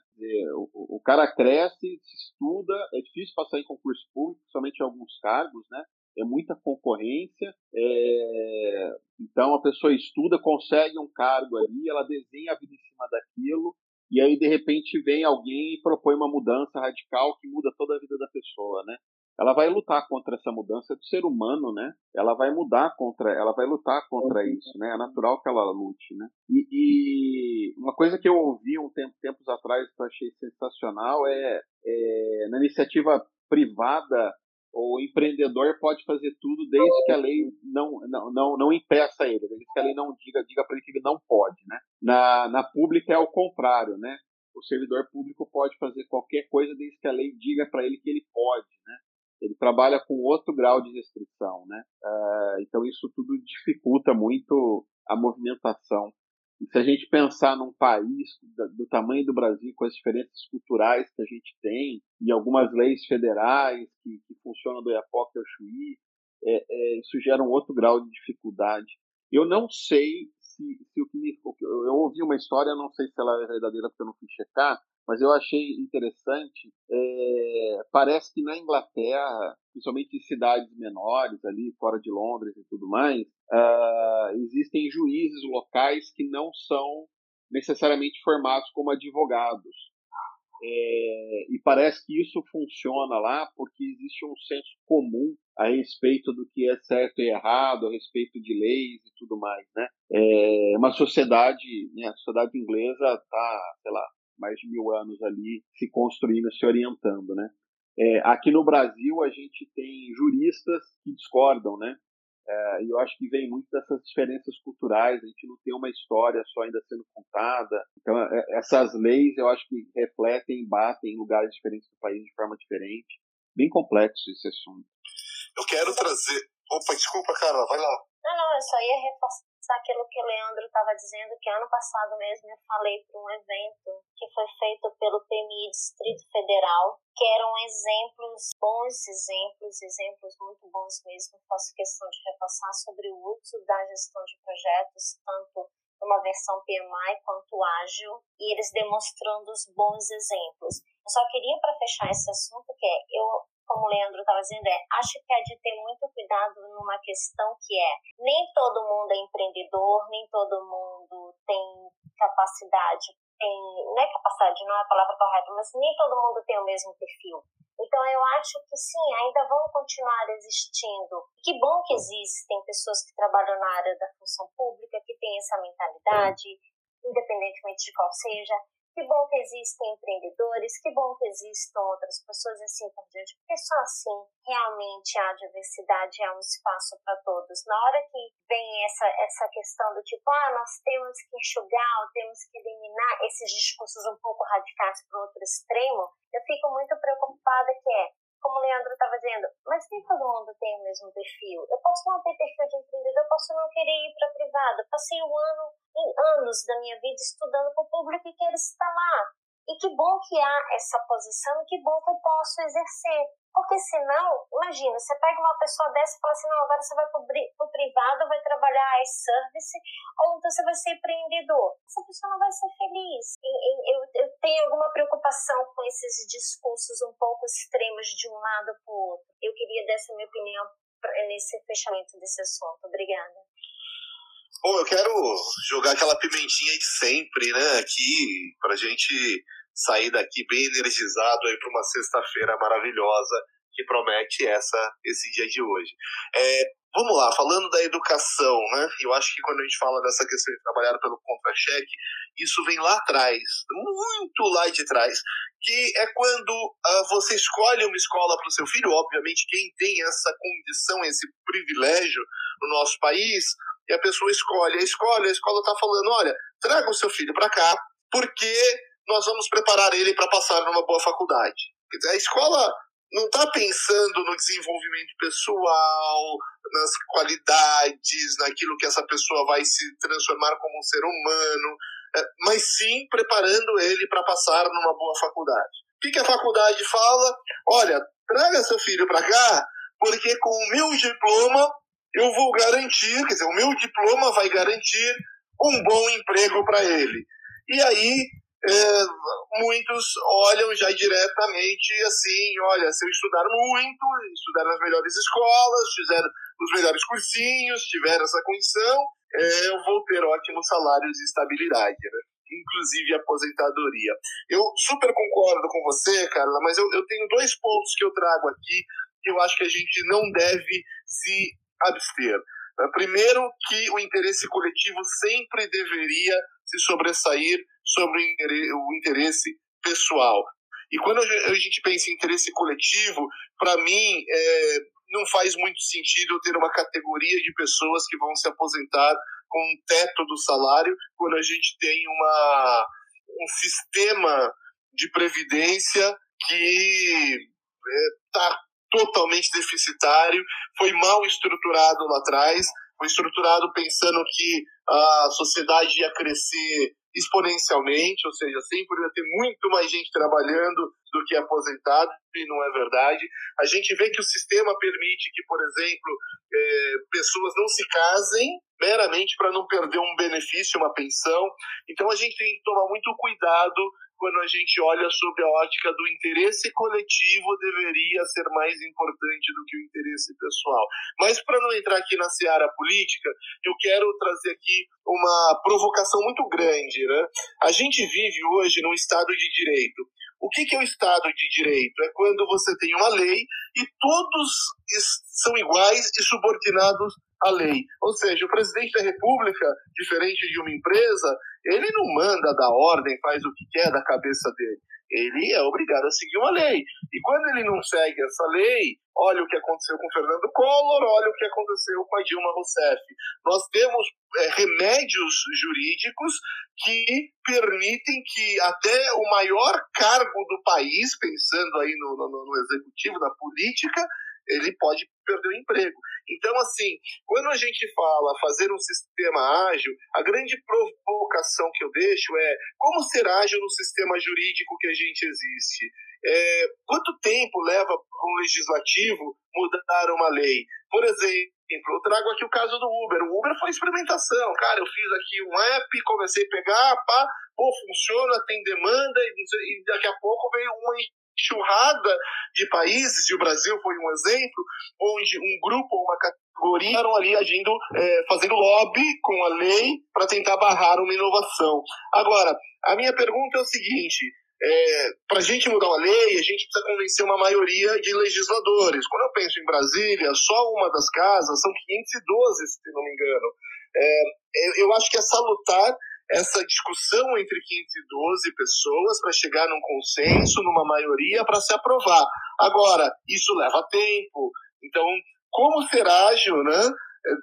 O, o, cara cresce, se estuda, é difícil passar em concurso público, somente em alguns cargos, né? É muita concorrência, é... então a pessoa estuda, consegue um cargo ali, ela desenha a vida em cima daquilo, e aí de repente vem alguém e propõe uma mudança radical que muda toda a vida da pessoa, né? Ela vai lutar contra essa mudança do ser humano, né? Ela vai mudar contra, ela vai lutar contra isso, né? É natural que ela lute, né? E, e uma coisa que eu ouvi um tempo tempos atrás que eu achei sensacional é, é na iniciativa privada o empreendedor pode fazer tudo desde que a lei não, não, não, não impeça ele, desde que a lei não diga, diga para ele que ele não pode. Né? Na, na pública é o contrário, né? O servidor público pode fazer qualquer coisa desde que a lei diga para ele que ele pode, né? Ele trabalha com outro grau de restrição, né? Uh, então isso tudo dificulta muito a movimentação. Se a gente pensar num país do tamanho do Brasil, com as diferenças culturais que a gente tem, e algumas leis federais que, que funcionam do Iapoque ao Chuí, é, é, isso gera um outro grau de dificuldade. Eu não sei se, se o que me. Eu ouvi uma história, não sei se ela é verdadeira porque eu não fui checar, mas eu achei interessante. É, parece que na Inglaterra, principalmente em cidades menores, ali fora de Londres e tudo mais, uh, existem juízes locais que não são necessariamente formados como advogados. É, e parece que isso funciona lá porque existe um senso comum a respeito do que é certo e errado, a respeito de leis e tudo mais, né? É uma sociedade, né, a sociedade inglesa está, sei lá, mais de mil anos ali se construindo, se orientando, né? É, aqui no Brasil a gente tem juristas que discordam, né? É, e eu acho que vem muito dessas diferenças culturais, a gente não tem uma história só ainda sendo contada. Então, é, essas leis eu acho que refletem, batem em lugares diferentes do país de forma diferente. Bem complexo esse assunto. Eu quero trazer Opa, desculpa, Carla, vai lá. Não, não, eu só ia reforçar aquilo que o Leandro estava dizendo, que ano passado mesmo eu falei para um evento que foi feito pelo PMI Distrito Federal, que eram exemplos, bons exemplos, exemplos muito bons mesmo, faço questão de reforçar sobre o uso da gestão de projetos, tanto uma versão PMI quanto ágil, e eles demonstrando os bons exemplos. Eu só queria, para fechar esse assunto, que é, eu como o Leandro estava dizendo, é, acho que é de ter muito cuidado numa questão que é, nem todo mundo é empreendedor, nem todo mundo tem capacidade, tem, não é capacidade, não é a palavra correta, mas nem todo mundo tem o mesmo perfil. Então eu acho que sim, ainda vão continuar existindo. Que bom que existem pessoas que trabalham na área da função pública, que têm essa mentalidade, independentemente de qual seja. Que bom que existem empreendedores, que bom que existam outras pessoas e assim por diante, porque só assim realmente a diversidade é um espaço para todos. Na hora que vem essa, essa questão do tipo, ah, nós temos que enxugar, temos que eliminar esses discursos um pouco radicais para o outro extremo, eu fico muito preocupada que é, como o Leandro estava dizendo, mas nem todo mundo tem o mesmo perfil. Eu posso não ter perfil de empreendedor, eu posso não querer ir para a privada. Passei um ano, em anos da minha vida estudando para o público e quero estar lá. E que bom que há essa posição e que bom que eu posso exercer. Porque senão, imagina, você pega uma pessoa dessa e fala assim, não, agora você vai para o privado, vai trabalhar as service, ou então você vai ser empreendedor. Essa pessoa não vai ser feliz. Eu, eu, eu tenho alguma preocupação com esses discursos um pouco extremos de um lado para o outro. Eu queria dar essa minha opinião nesse fechamento desse assunto. Obrigada. Bom, eu quero jogar aquela pimentinha de sempre, né, aqui, pra gente sair daqui bem energizado aí para uma sexta-feira maravilhosa que promete essa esse dia de hoje. É, vamos lá, falando da educação, né? Eu acho que quando a gente fala dessa questão de trabalhar pelo contra-cheque, isso vem lá atrás, muito lá de trás, que é quando uh, você escolhe uma escola para o seu filho, obviamente quem tem essa condição, esse privilégio no nosso país, e a pessoa escolhe a escola, a escola está falando, olha, traga o seu filho para cá, porque nós vamos preparar ele para passar numa boa faculdade. A escola não está pensando no desenvolvimento pessoal, nas qualidades, naquilo que essa pessoa vai se transformar como um ser humano, é, mas sim preparando ele para passar numa boa faculdade. O que a faculdade fala? Olha, traga seu filho para cá, porque com o meu diploma eu vou garantir, quer dizer, o meu diploma vai garantir um bom emprego para ele. E aí é, muitos olham já diretamente assim, olha, se eu estudar muito, estudar nas melhores escolas, fizer os melhores cursinhos, tiver essa condição, é, eu vou ter ótimos salários e estabilidade, né? inclusive aposentadoria. Eu super concordo com você, Carla, mas eu, eu tenho dois pontos que eu trago aqui que eu acho que a gente não deve se abster. Primeiro, que o interesse coletivo sempre deveria se sobressair sobre o interesse pessoal. E quando a gente pensa em interesse coletivo, para mim, é, não faz muito sentido ter uma categoria de pessoas que vão se aposentar com um teto do salário, quando a gente tem uma, um sistema de previdência que está é, totalmente deficitário, foi mal estruturado lá atrás, foi estruturado pensando que a sociedade ia crescer exponencialmente, ou seja, sempre ia ter muito mais gente trabalhando do que aposentado, e não é verdade. A gente vê que o sistema permite que, por exemplo, é, pessoas não se casem meramente para não perder um benefício, uma pensão. Então a gente tem que tomar muito cuidado quando a gente olha sobre a ótica do interesse coletivo deveria ser mais importante do que o interesse pessoal. Mas para não entrar aqui na seara política, eu quero trazer aqui uma provocação muito grande. Né? A gente vive hoje num Estado de Direito. O que, que é o Estado de Direito? É quando você tem uma lei e todos são iguais e subordinados à lei. Ou seja, o presidente da República, diferente de uma empresa, ele não manda da ordem, faz o que quer da cabeça dele. Ele é obrigado a seguir uma lei. E quando ele não segue essa lei, olha o que aconteceu com Fernando Collor, olha o que aconteceu com a Dilma Rousseff. Nós temos é, remédios jurídicos que permitem que até o maior cargo do país, pensando aí no, no, no executivo, na política, ele pode perder o emprego. Então, assim, quando a gente fala fazer um sistema ágil, a grande provocação que eu deixo é como ser ágil no sistema jurídico que a gente existe? É, quanto tempo leva para um legislativo mudar uma lei? Por exemplo, eu trago aqui o caso do Uber. O Uber foi experimentação. Cara, eu fiz aqui um app, comecei a pegar, pá, pô, funciona, tem demanda, e daqui a pouco veio uma enxurrada de países, e o Brasil foi um exemplo, onde um grupo ou uma categoria estavam ali agindo, é, fazendo lobby com a lei para tentar barrar uma inovação. Agora, a minha pergunta é o seguinte: é, para a gente mudar uma lei, a gente precisa convencer uma maioria de legisladores. Quando eu penso em Brasília, só uma das casas são 512, se não me engano. É, eu acho que é salutar essa discussão entre 512 pessoas para chegar num consenso, numa maioria, para se aprovar. Agora, isso leva tempo. Então, como ser ágil, né?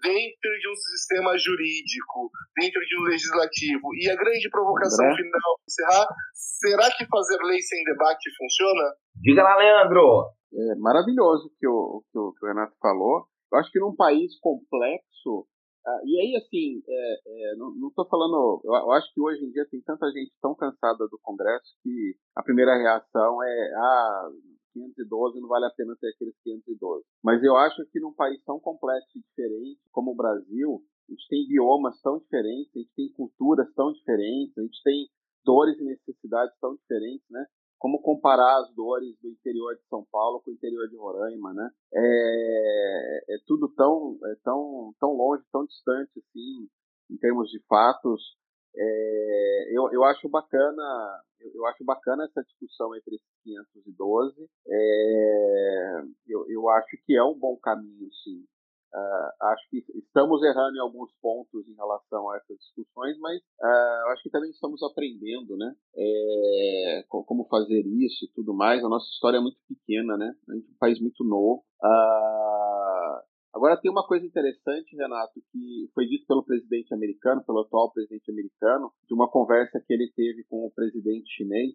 dentro de um sistema jurídico, dentro de um legislativo. E a grande provocação André? final, encerrar, será que fazer lei sem debate funciona? Diga lá, Leandro! É maravilhoso que o, que o, que o Renato falou. Eu acho que num país complexo, ah, e aí, assim, é, é, não estou falando. Eu, eu, acho que hoje em dia tem tanta gente tão cansada do Congresso que a primeira reação é: ah, 512 não vale a pena ter aqueles 512. Mas eu acho que num país tão complexo e diferente como o Brasil, a gente tem biomas tão diferentes, a gente tem culturas tão diferentes, a gente tem dores e necessidades tão diferentes, né? Como comparar as dores do interior de São Paulo com o interior de Roraima, né? É, é tudo tão, é tão, tão longe, tão distante, assim, em termos de fatos. É, eu, eu acho bacana, eu, acho bacana essa discussão entre esses 512. É, eu, eu acho que é um bom caminho, sim. Uh, acho que estamos errando em alguns pontos em relação a essas discussões, mas uh, acho que também estamos aprendendo, né? É, como fazer isso e tudo mais. A nossa história é muito pequena, né? A gente é um país muito novo. Uh, agora tem uma coisa interessante, Renato, que foi dito pelo presidente americano, pelo atual presidente americano, de uma conversa que ele teve com o presidente chinês,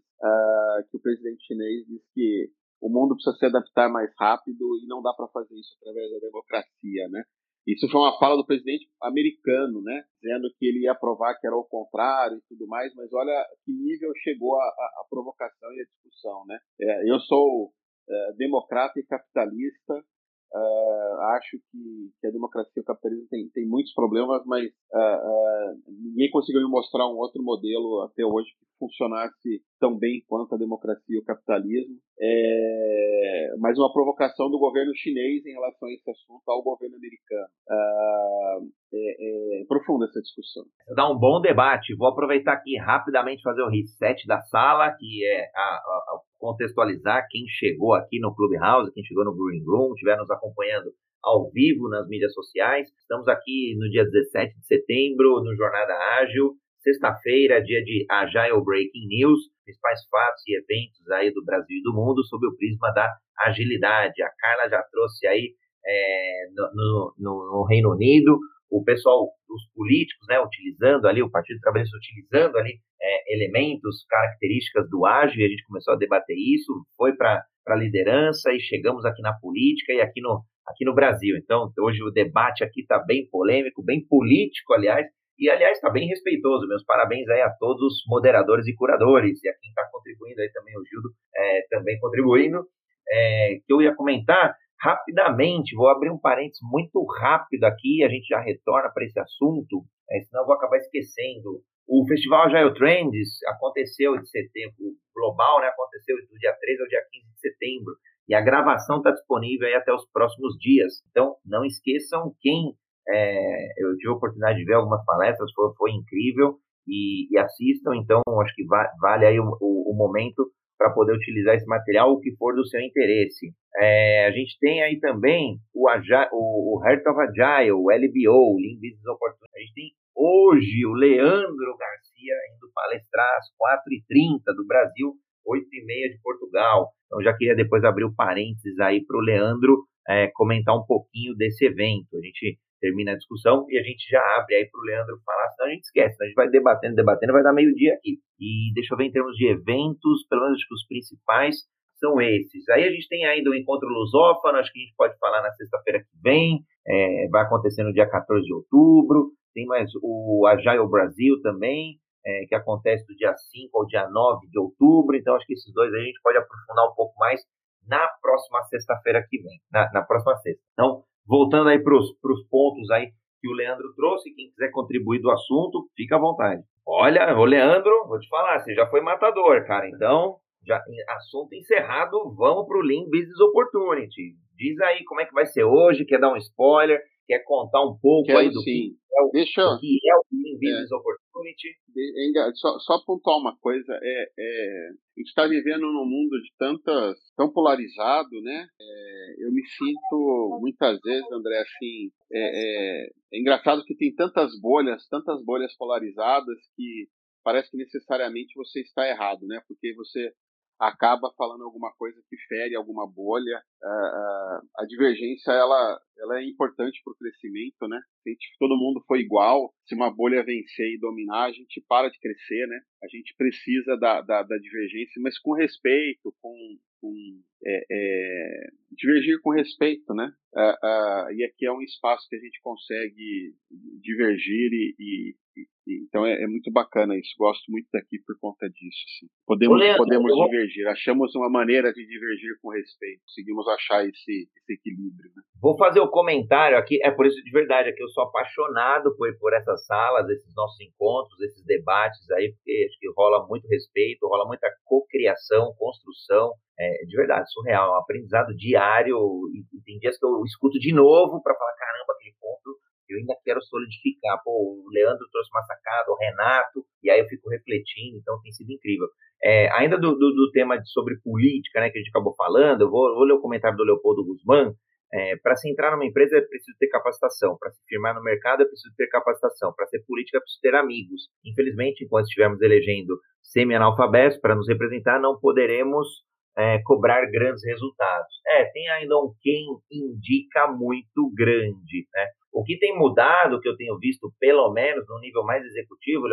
que o presidente chinês disse que o mundo precisa se adaptar mais rápido e não dá para fazer isso através da democracia, né? Isso foi uma fala do presidente americano, né? Dizendo que ele ia provar que era o contrário e tudo mais, mas olha que nível chegou a, a, a provocação e a discussão, né? É, eu sou é, democrata e capitalista, Uh, acho que, que, a democracia e o capitalismo tem, tem muitos problemas, mas uh, uh, ninguém conseguiu me mostrar um outro modelo até hoje que funcionasse tão bem quanto a democracia e o capitalismo. É, mas uma provocação do governo chinês em relação a esse assunto ao governo americano. É, é, profunda essa discussão. Dá um bom debate. Vou aproveitar aqui rapidamente fazer o reset da sala, que é a, a, contextualizar quem chegou aqui no Clubhouse, quem chegou no Green Room, estiver nos acompanhando ao vivo nas mídias sociais. Estamos aqui no dia 17 de setembro, no Jornada Ágil. Sexta-feira, dia de Agile Breaking News, principais fatos e eventos aí do Brasil e do mundo sob o prisma da agilidade. A Carla já trouxe aí é, no, no, no Reino Unido o pessoal, os políticos, né, utilizando ali, o Partido Trabalhista utilizando ali é, elementos, características do ágil, e a gente começou a debater isso, foi para a liderança e chegamos aqui na política e aqui no, aqui no Brasil. Então, hoje o debate aqui está bem polêmico, bem político, aliás, e, aliás, está bem respeitoso. Meus parabéns aí a todos os moderadores e curadores, e a quem está contribuindo aí também, o Gildo é, também contribuindo. É, que eu ia comentar rapidamente, vou abrir um parênteses muito rápido aqui, a gente já retorna para esse assunto, é, senão eu vou acabar esquecendo. O Festival Agile Trends aconteceu de setembro, global, né, aconteceu do dia 13 ao dia 15 de setembro, e a gravação está disponível aí até os próximos dias. Então, não esqueçam quem é, eu tive a oportunidade de ver algumas palestras, foi, foi incrível, e, e assistam, então acho que va vale aí o, o, o momento para poder utilizar esse material, o que for do seu interesse. É, a gente tem aí também o, o, o Heart of Agile, o LBO, Lean Business Opportunity. A gente tem hoje o Leandro Garcia indo palestrar às 4h30 do Brasil, 8h30 de Portugal. Então já queria depois abrir o parênteses aí para o Leandro é, comentar um pouquinho desse evento. A gente termina a discussão e a gente já abre aí para o Leandro falar, senão a gente esquece, a gente vai debatendo, debatendo, vai dar meio dia aqui. E deixa eu ver em termos de eventos, pelo menos acho que os principais são esses. Aí a gente tem ainda o encontro lusófano, acho que a gente pode falar na sexta-feira que vem, é, vai acontecer no dia 14 de outubro. Tem mais o Agile Brasil também, é, que acontece do dia 5 ao dia 9 de outubro. Então, acho que esses dois a gente pode aprofundar um pouco mais na próxima sexta-feira que vem, na, na, próxima sexta. Então, voltando aí para os pontos aí que o Leandro trouxe, quem quiser contribuir do assunto, fica à vontade. Olha, o Leandro, vou te falar, você já foi matador, cara. Então, já assunto encerrado, vamos para o Lean Business Opportunity. Diz aí como é que vai ser hoje, quer dar um spoiler, quer contar um pouco Quero aí do sim. que é o, Deixa, que é o Lean Business é. Opportunity. Só, só pontuar uma coisa, é, é a gente está vivendo num mundo de tantas, tão polarizado, né? É, eu me sinto muitas vezes, André, assim, é, é, é engraçado que tem tantas bolhas, tantas bolhas polarizadas que parece que necessariamente você está errado, né? Porque você acaba falando alguma coisa que fere alguma bolha. Uh, a divergência ela, ela é importante para o crescimento, né? Se todo mundo for igual, se uma bolha vencer e dominar, a gente para de crescer, né? A gente precisa da, da, da divergência, mas com respeito, com, com é, é, divergir com respeito, né? E aqui é um espaço que a gente consegue divergir e, e, então é, é, muito bacana isso. Gosto muito daqui por conta disso. Assim. Podemos, Leandro, podemos divergir. Achamos uma maneira de divergir com respeito. Conseguimos achar esse, esse equilíbrio. Né? Vou fazer o um comentário aqui. É por isso de verdade é que eu sou apaixonado por, por essas salas, esses nossos encontros, esses debates aí, porque acho que rola muito respeito, rola muita cocriação, construção. É, de verdade, surreal. É um aprendizado diário. E, e tem dias que eu escuto de novo para falar: caramba, aquele ponto eu ainda quero solidificar. Pô, o Leandro trouxe uma sacada, o Renato, e aí eu fico refletindo, então tem sido incrível. É, ainda do, do, do, tema sobre política, né, que a gente acabou falando, eu vou, vou ler o comentário do Leopoldo Guzmán. É, para se entrar numa empresa é preciso ter capacitação, para se firmar no mercado é preciso ter capacitação, para ser política é preciso ter amigos. Infelizmente, enquanto estivermos elegendo semi-analfabetos para nos representar, não poderemos é, cobrar grandes resultados. É, tem ainda um quem indica muito grande, né? O que tem mudado, que eu tenho visto, pelo menos no nível mais executivo,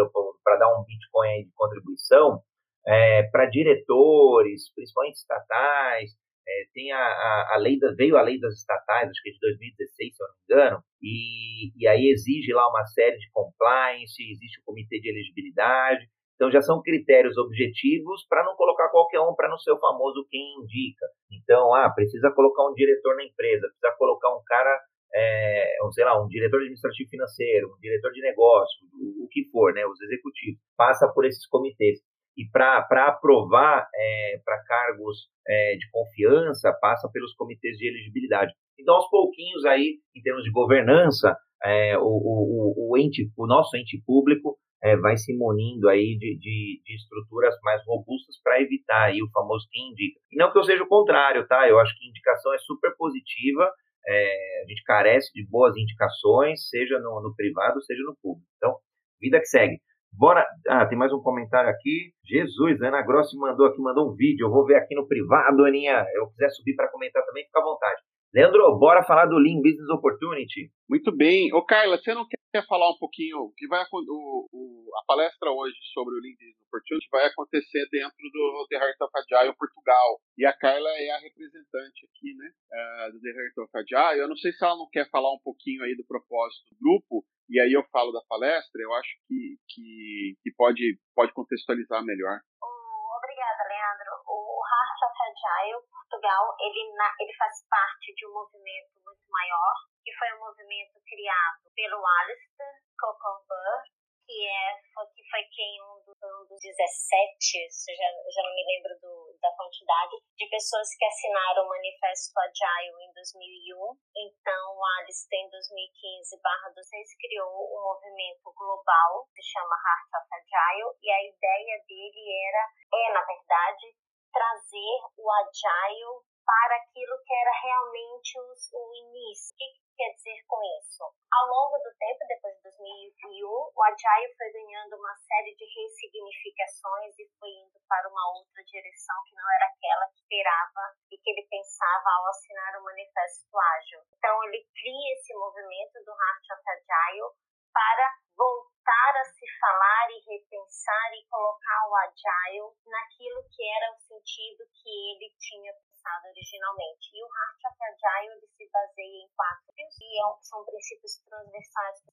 para dar um Bitcoin de contribuição, é, para diretores, principalmente estatais, é, tem a, a, a, lei da, veio a lei das estatais, acho que é de 2016, se eu não me engano, e, e aí exige lá uma série de compliance, existe o comitê de elegibilidade, então já são critérios objetivos para não colocar qualquer um para não ser o famoso quem indica. Então, ah, precisa colocar um diretor na empresa, precisa colocar um cara é, sei lá, um diretor administrativo financeiro, um diretor de negócio, o, o que for, né, os executivos, passa por esses comitês. E para aprovar é, para cargos é, de confiança, passa pelos comitês de elegibilidade. Então, aos pouquinhos aí, em termos de governança, é, o, o, o, ente, o nosso ente público é, vai se munindo aí de, de, de estruturas mais robustas para evitar aí o famoso quem indica. E não que eu seja o contrário, tá? Eu acho que indicação é super positiva é, a gente carece de boas indicações, seja no, no, privado, seja no público. Então, vida que segue. Bora. Ah, tem mais um comentário aqui. Jesus, Ana Grossi mandou aqui, mandou um vídeo. Eu vou ver aqui no privado, Aninha. Eu quiser subir para comentar também, fica à vontade. Leandro, bora falar do Lean Business Opportunity. Muito bem. Ô, Carla, você não quer falar um pouquinho que vai o, o, a palestra hoje sobre o Business Opportunity vai acontecer dentro do The Heart of Agile Portugal. E a Carla é a representante aqui, né, uh, do The Heart of Agile. Eu não sei se ela não quer falar um pouquinho aí do propósito do grupo, e aí eu falo da palestra, eu acho que, que, que pode, pode contextualizar melhor. Agile Portugal, ele, ele faz parte de um movimento muito maior, que foi um movimento criado pelo Alistair Cockburn, que, é, que foi quem um, do, um dos 17, já, já não me lembro do, da quantidade, de pessoas que assinaram o Manifesto Agile em 2001. Então, o Alistair, em 2015, barra 16, criou um movimento global, que se chama Heart of Agile, e a ideia dele era, é, na verdade, trazer o agile para aquilo que era realmente o, o início. O que, que quer dizer com isso? Ao longo do tempo, depois de 2001, o agile foi ganhando uma série de ressignificações e foi indo para uma outra direção que não era aquela que esperava e que ele pensava ao assinar o Manifesto Ágil. Então, ele cria esse movimento do Heart of Agile para voltar a se falar e repensar e colocar o agile naquilo que era o sentido que ele tinha pensado originalmente. E o Heart of Agile ele se baseia em quatro princípios, e são princípios transversais que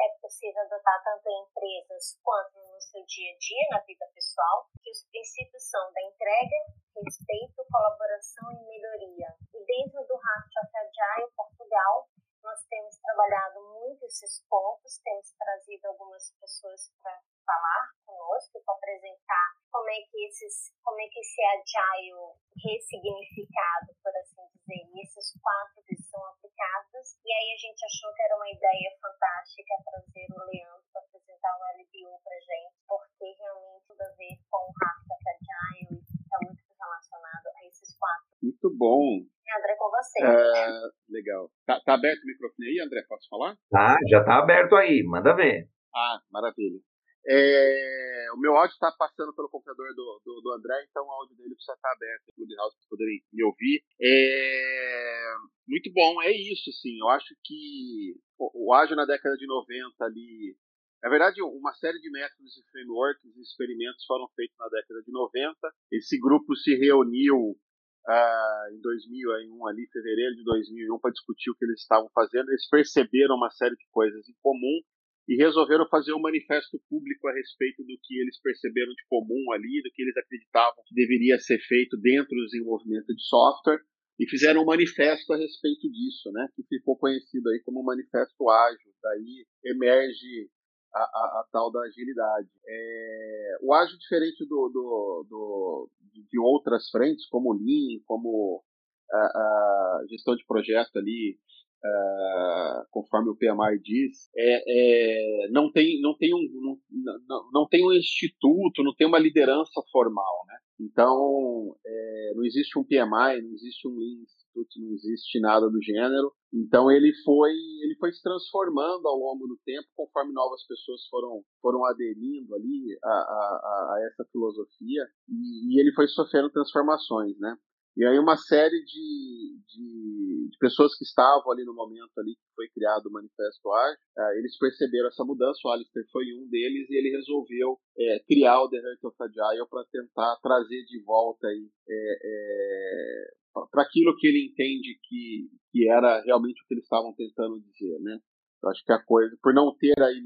é possível adotar tanto em empresas quanto no seu dia a dia, na vida pessoal, que os princípios são da entrega, respeito, colaboração e melhoria. E dentro do Heart of Agile Portugal, nós temos trabalhado muito esses pontos, temos trazido algumas pessoas para falar conosco, para apresentar como é que esses, como é que esse agile ressignificado, por assim dizer, esses quatro que são aplicados. E aí a gente achou que era uma ideia fantástica trazer o Leandro para apresentar o LBO para gente, porque realmente tudo a ver com o Raptor Agile e está muito relacionado a esses quatro. Muito bom. André, com você. É, legal. Tá, tá, aberto o microfone aí, André? Posso falar? Tá, já tá aberto aí. Manda ver. Ah, maravilha. É, o meu áudio está passando pelo computador do, do, do, André, então o áudio dele precisa estar aberto no Clubhouse para poderem me ouvir. É, muito bom, é isso, sim. Eu acho que o, o ágil na década de 90 ali. Na verdade, uma série de métodos e frameworks e experimentos foram feitos na década de 90. Esse grupo se reuniu Uh, em 2001, ali, fevereiro de 2001, para discutir o que eles estavam fazendo. Eles perceberam uma série de coisas em comum e resolveram fazer um manifesto público a respeito do que eles perceberam de comum ali, do que eles acreditavam que deveria ser feito dentro do desenvolvimento de software, e fizeram um manifesto a respeito disso, né, que ficou conhecido aí como Manifesto Ágil. Daí emerge a, a, a tal da agilidade. É, o ágil, diferente do, do, do, de outras frentes, como o Lean, como a, a gestão de projeto ali, uh, conforme o PMI diz, é, é, não, tem, não, tem um, não, não tem um instituto, não tem uma liderança formal, né? Então, é, não existe um PMI, não existe um Lean Institute, não existe nada do gênero. Então, ele foi, ele foi se transformando ao longo do tempo, conforme novas pessoas foram, foram aderindo ali a, a, a essa filosofia, e, e ele foi sofrendo transformações, né? E aí uma série de, de, de, pessoas que estavam ali no momento ali que foi criado o Manifesto Ágil, uh, eles perceberam essa mudança, o Alistair foi um deles e ele resolveu é, criar o The Heart of Agile para tentar trazer de volta aí é, é, para aquilo que ele entende que, que era realmente o que eles estavam tentando dizer, né? Eu acho que a coisa, por não ter aí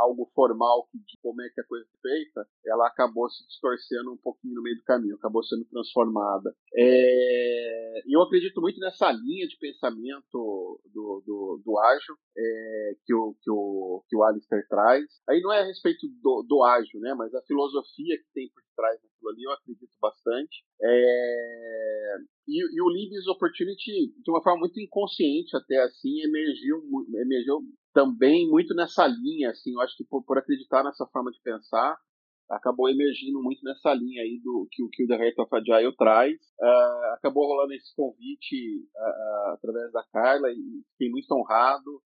algo formal de como é que a coisa é feita, ela acabou se distorcendo um pouquinho no meio do caminho, acabou sendo transformada. É, e eu acredito muito nessa linha de pensamento do, do, do ágil é, que, o, que, o, que o Alistair traz. Aí não é a respeito do, do ágil, né, mas a filosofia que tem por trás daquilo ali, eu acredito bastante. É, e, e, o Libis Opportunity, de uma forma muito inconsciente até assim, emergiu, emergiu também muito nessa linha, assim, eu acho que por, por acreditar nessa forma de pensar, acabou emergindo muito nessa linha aí do que, que o The Heart of Agile traz. Uh, acabou rolando esse convite uh, uh, através da Carla e fiquei muito honrado,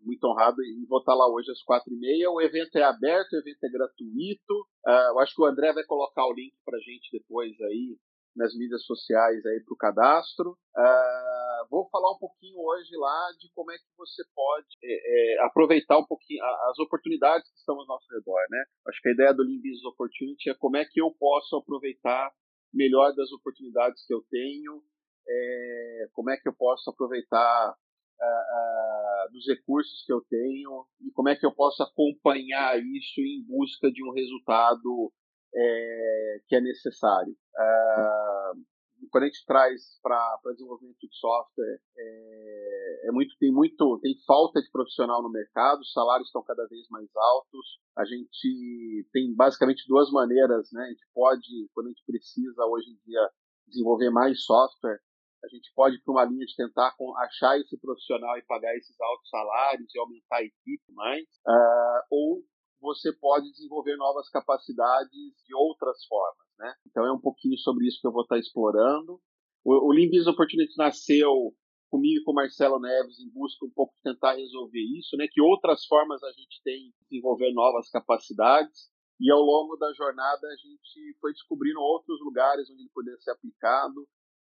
muito honrado em vou estar lá hoje às quatro e meia. O evento é aberto, o evento é gratuito. eu acho que o André vai colocar o link para gente depois aí nas mídias sociais aí para o cadastro. Uh, vou falar um pouquinho hoje lá de como é que você pode é, é, aproveitar um pouquinho as oportunidades que estão ao nosso redor, né? Acho que a ideia do Lean Business Opportunity é como é que eu posso aproveitar melhor das oportunidades que eu tenho, é, como é que eu posso aproveitar uh, uh, dos recursos que eu tenho e como é que eu posso acompanhar isso em busca de um resultado é, que é necessário. Uh, quando a gente traz para desenvolvimento de software, é, é, muito, tem muito, tem falta de profissional no mercado, os salários estão cada vez mais altos. A gente tem basicamente duas maneiras, né? A gente pode, quando a gente precisa hoje em dia desenvolver mais software, a gente pode ir para uma linha de tentar achar esse profissional e pagar esses altos salários e aumentar a equipe mais, uh, ou você pode desenvolver novas capacidades de outras formas, né? Então é um pouquinho sobre isso que eu vou estar explorando. O, o Business Opportunity nasceu comigo e com o Marcelo Neves em busca um pouco de tentar resolver isso, né? Que outras formas a gente tem de desenvolver novas capacidades e ao longo da jornada a gente foi descobrindo outros lugares onde ele poderia ser aplicado.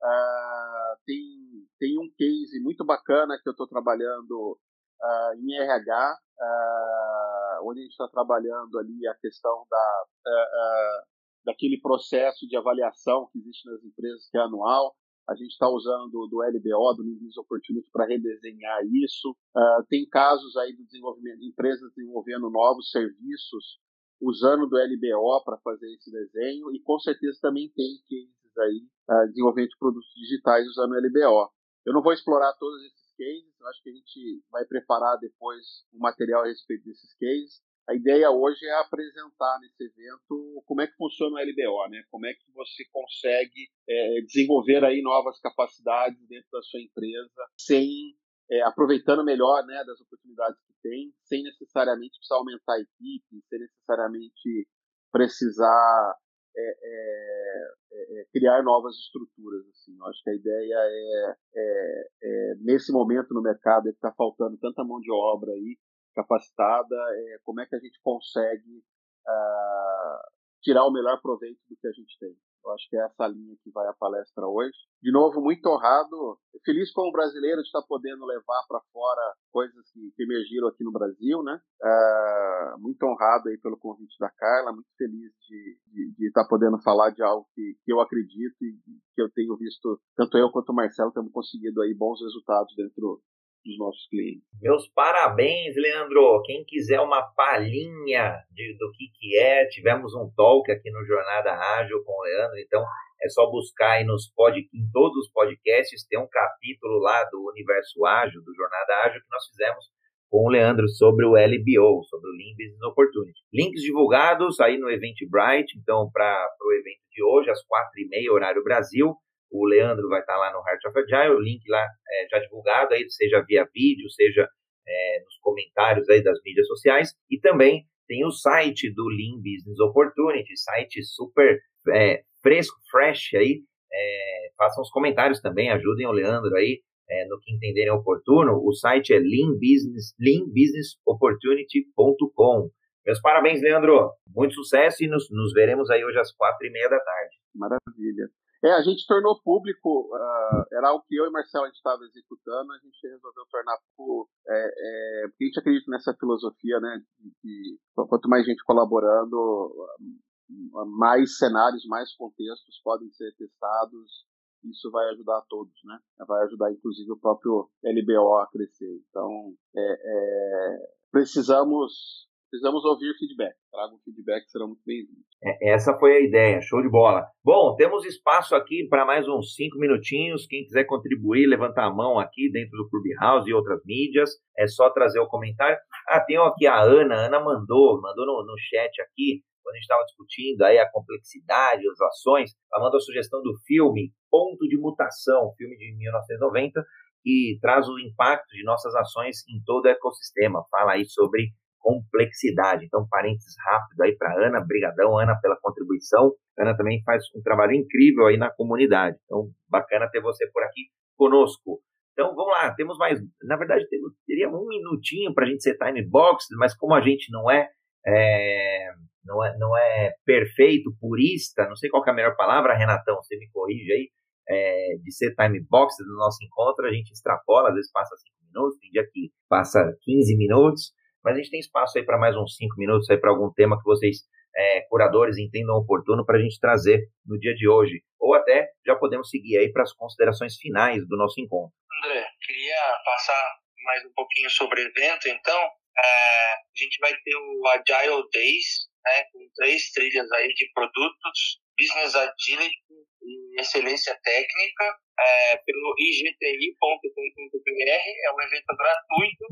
Uh, tem, tem um case muito bacana que eu estou trabalhando uh, em RH, uh, onde a gente está trabalhando ali a questão da, uh, daquele processo de avaliação que existe nas empresas, que é anual. A gente está usando do LBO, do Lean Opportunity, para redesenhar isso. Tem casos aí do desenvolvimento de empresas desenvolvendo novos serviços usando do LBO para fazer esse desenho e com certeza também tem cases aí uh, produtos digitais usando o LBO. Eu não vou explorar todos esses cases, eu acho que a gente vai preparar depois um material a respeito desses cases. A ideia hoje é apresentar nesse evento como é que funciona o LBO, né? Como é que você consegue é, desenvolver aí novas capacidades dentro da sua empresa sem é, aproveitando melhor né, das oportunidades que tem, sem necessariamente precisar aumentar a equipe, sem necessariamente precisar é, é, é, é criar novas estruturas. Assim. Eu acho que a ideia é, nesse momento no mercado que está faltando tanta mão de obra aí capacitada, como é que a gente consegue uh, tirar o melhor proveito do que a gente tem. Eu acho que é essa linha que vai a palestra hoje. De novo, muito honrado, feliz como brasileiro de estar podendo levar para fora coisas que, que, emergiram aqui no Brasil, né? Uh, muito honrado aí pelo convite da Carla, muito feliz de, de, de estar podendo falar de algo que, que eu acredito e que eu tenho visto, tanto eu quanto o Marcelo, temos conseguido aí bons resultados dentro dos nossos clientes. Meus parabéns, Leandro. Quem quiser uma palhinha do que, que é, tivemos um talk aqui no Jornada Ágil com o Leandro, então é só buscar aí nos pod, em todos os podcasts, tem um capítulo lá do Universo Ágil, do Jornada Ágil, que nós fizemos com o Leandro sobre o LBO, sobre o Lean Business Opportunity. Links divulgados aí no Eventbrite, então para o evento de hoje, às quatro e meia, horário Brasil, o Leandro vai estar lá no Heart of Agile, o link lá é, já divulgado aí, seja via vídeo, seja é, nos comentários aí das mídias sociais, e também tem o site do Lean Business Opportunity, site super é, fresco, fresh aí, é, façam os comentários também, ajudem o Leandro aí é, no que entenderem oportuno, o site é leanbusiness. Meus parabéns, Leandro. Muito sucesso e nos, nos veremos aí hoje às quatro e meia da tarde. Maravilha. É, a gente tornou público, uh, era algo que eu e Marcelo a gente estava executando, a gente resolveu tornar público, é, é, porque a gente acredita nessa filosofia, né, de, de quanto mais gente colaborando, mais cenários, mais contextos podem ser testados, isso vai ajudar a todos, né? Vai ajudar, inclusive, o próprio LBO a crescer. Então, é, é, precisamos precisamos ouvir feedback. Tragam feedback, serão muito bem-vindos. É, essa foi a ideia, show de bola. Bom, temos espaço aqui para mais uns cinco minutinhos. Quem quiser contribuir, levantar a mão aqui dentro do Clubhouse e outras mídias, é só trazer o comentário. Ah, tem aqui a Ana, a Ana mandou, mandou no, no chat aqui, quando a gente estava discutindo aí a complexidade, as ações, ela mandou a sugestão do filme Ponto de Mutação, filme de 1990, que traz o impacto de nossas ações em todo o ecossistema. Fala aí sobre complexidade. Então, parênteses rápido aí para Ana, brigadão Ana pela contribuição. Ana também faz um trabalho incrível aí na comunidade. Então, bacana ter você por aqui conosco. Então, vamos lá, temos mais, na verdade, teria um minutinho para a gente ser time box, mas como a gente não é, é, não é, não é perfeito, purista, não sei qual é a melhor palavra, Renatão, você me corrige aí, é, de ser time box no nosso encontro, a gente extrapola, às vezes passa 5 minutos, tem dia que passa 15 minutos, mas a gente tem espaço aí para mais uns cinco minutos aí para algum tema que vocês, é, curadores, entendam oportuno para a gente trazer no dia de hoje. Ou até já podemos seguir aí para as considerações finais do nosso encontro. André, queria passar mais um pouquinho sobre o evento, então. É, a gente vai ter o Agile Days, né, com três trilhas aí de produtos, Business Agility e Excelência Técnica, é, pelo igti.com.br. É um evento gratuito,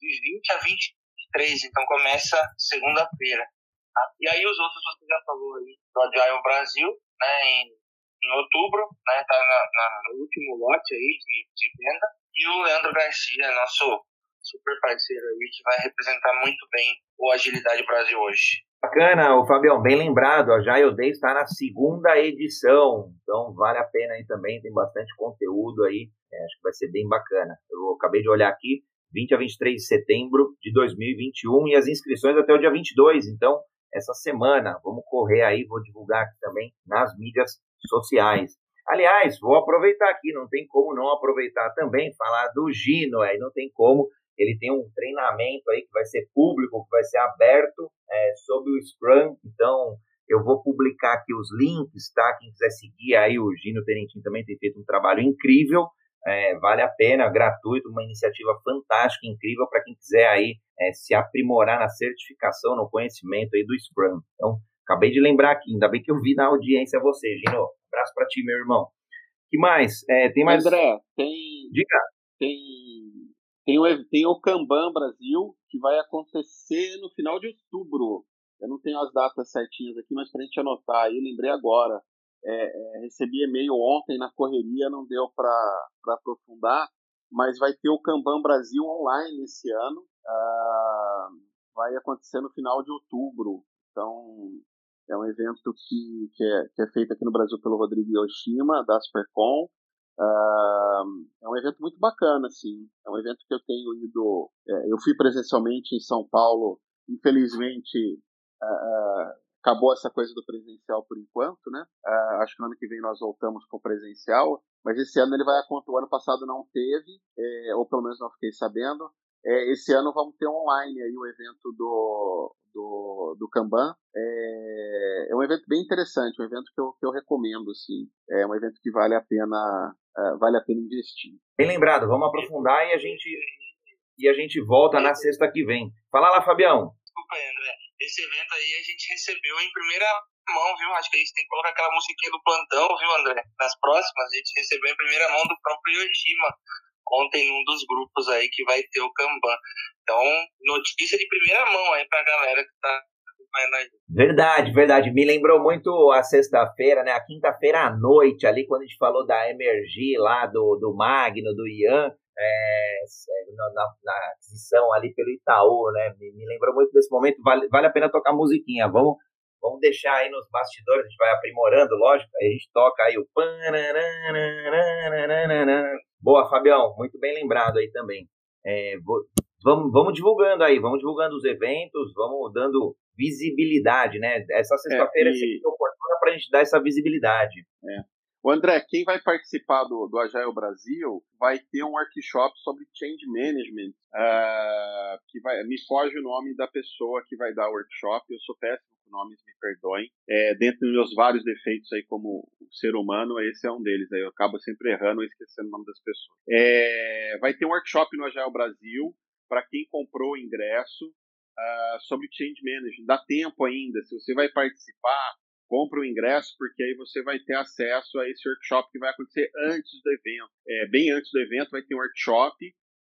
de 20 a 20 3, então começa segunda-feira. Tá? E aí os outros você já falou aí do Agile Brasil, né, em, em outubro, né, tá na, na, no último lote aí de, de venda. E o Leandro Garcia, nosso super parceiro aí, que vai representar muito bem o Agilidade Brasil hoje. Bacana, o Fabião, bem lembrado, a Agile Day está na segunda edição, então vale a pena aí também, tem bastante conteúdo aí, é, acho que vai ser bem bacana. Eu acabei de olhar aqui, 20 a 23 de setembro de 2021 e as inscrições até o dia 22. Então, essa semana, vamos correr aí, vou divulgar aqui também nas mídias sociais. Aliás, vou aproveitar aqui, não tem como não aproveitar também, falar do Gino, aí não tem como, ele tem um treinamento aí que vai ser público, que vai ser aberto é, sobre o Scrum, então Eu vou publicar aqui os links, tá? Quem quiser seguir aí, o Gino Terentin também tem feito um trabalho incrível. É, vale a pena, gratuito, uma iniciativa fantástica, incrível para quem quiser aí é, se aprimorar na certificação, no conhecimento aí do Scrum. Então, acabei de lembrar aqui, ainda bem que eu vi na audiência você, Gino. abraço para ti, meu irmão. que mais? É, tem mais. André, tem. Diga. Tem, tem, o, tem o Kanban Brasil, que vai acontecer no final de outubro. Eu não tenho as datas certinhas aqui, mas para a gente anotar aí, lembrei agora. É, é, recebi e-mail ontem na correria, não deu para aprofundar, mas vai ter o Kanban Brasil online esse ano. Ah, vai acontecer no final de outubro. Então, é um evento que, que, é, que é feito aqui no Brasil pelo Rodrigo Yoshima, da Supercom. Uh, é um evento muito bacana, assim. É um evento que eu tenho ido. É, eu fui presencialmente em São Paulo. Infelizmente, uh, acabou essa coisa do presencial por enquanto, né? Uh, acho que no ano que vem nós voltamos com o presencial. Mas esse ano ele vai acontecer. O ano passado não teve, é, ou pelo menos não fiquei sabendo. É, esse ano vamos ter online aí o evento do, do, do Kanban. É, é um evento bem interessante, um evento que eu, que eu recomendo, assim. É um evento que vale a pena, uh, vale a pena investir. Bem lembrado, vamos aprofundar e a gente, e a gente volta na sexta que vem. Fala lá, Fabião. Desculpa aí, André. Esse evento aí a gente recebeu em primeira mão, viu? Acho que a gente tem que colocar aquela musiquinha do plantão, viu, André? Nas próximas, a gente recebeu em primeira mão do próprio Yoshima ontem num dos grupos aí que vai ter o Kanban. Então, notícia de primeira mão aí pra galera que tá. Verdade, verdade. Me lembrou muito a sexta-feira, né? A quinta-feira à noite, ali, quando a gente falou da Emergir lá, do, do Magno, do Ian, é, na, na, aquisição ali pelo Itaú, né? Me, me, lembrou muito desse momento. Vale, vale a pena tocar musiquinha. Vamos, vamos deixar aí nos bastidores, a gente vai aprimorando, lógico. Aí a gente toca aí o. Boa, Fabião, muito bem lembrado aí também. É, vou, vamos, vamos divulgando aí, vamos divulgando os eventos, vamos dando visibilidade, né? Essa sexta-feira é, e... é oportuna para a gente dar essa visibilidade. É. O André, quem vai participar do, do Agile Brasil vai ter um workshop sobre change management, uh, que vai, me foge o nome da pessoa que vai dar o workshop, eu sou péssimo com nomes, me perdoem. É, dentro dos meus vários defeitos aí como ser humano, esse é um deles, aí eu acabo sempre errando ou esquecendo o nome das pessoas. É, vai ter um workshop no Agile Brasil, para quem comprou o ingresso, uh, sobre change management. Dá tempo ainda, se você vai participar, compra o ingresso, porque aí você vai ter acesso a esse workshop que vai acontecer antes do evento. É, bem antes do evento vai ter um workshop,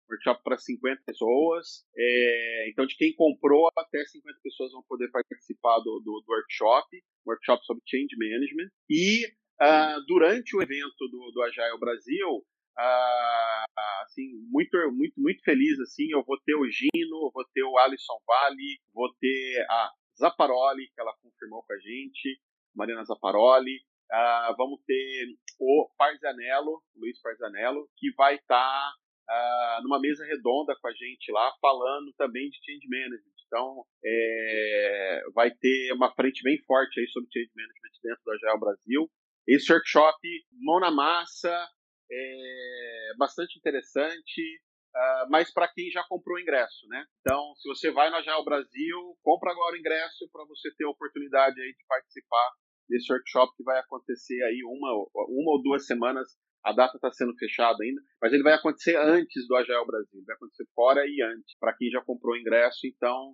workshop para 50 pessoas. É, então, de quem comprou, até 50 pessoas vão poder participar do, do, do workshop, workshop sobre change management. E uh, durante o evento do, do Agile Brasil, uh, assim, muito, muito, muito feliz, assim, eu vou ter o Gino, vou ter o Alisson Vale, vou ter a Zaparoli, que ela confirmou com a gente, Mariana Zaparoli. Uh, vamos ter o Parzanello, Luiz Parzanello, que vai estar tá, uh, numa mesa redonda com a gente lá, falando também de change management. Então, é, vai ter uma frente bem forte aí sobre change management dentro do Agile Brasil. Esse workshop, mão na massa, é bastante interessante. Uh, mas para quem já comprou o ingresso, né? Então, se você vai no Agile Brasil, compra agora o ingresso para você ter a oportunidade aí de participar desse workshop que vai acontecer aí uma, uma ou duas semanas. A data está sendo fechada ainda, mas ele vai acontecer antes do Agile Brasil, vai acontecer fora e antes, para quem já comprou o ingresso. Então,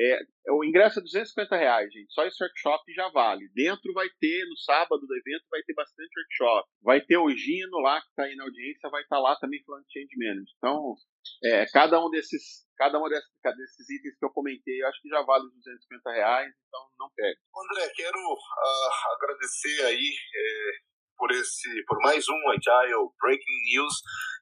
é, o ingresso é 250 reais, gente. Só esse workshop já vale. Dentro vai ter, no sábado do evento, vai ter bastante workshop. Vai ter o Gino lá, que está aí na audiência, vai estar tá lá também falando de change management. Então, é, cada um desses cada um desses, desses, itens que eu comentei, eu acho que já vale os 250 reais, então não perde. André, quero uh, agradecer aí é, por esse, por mais um Agile Breaking News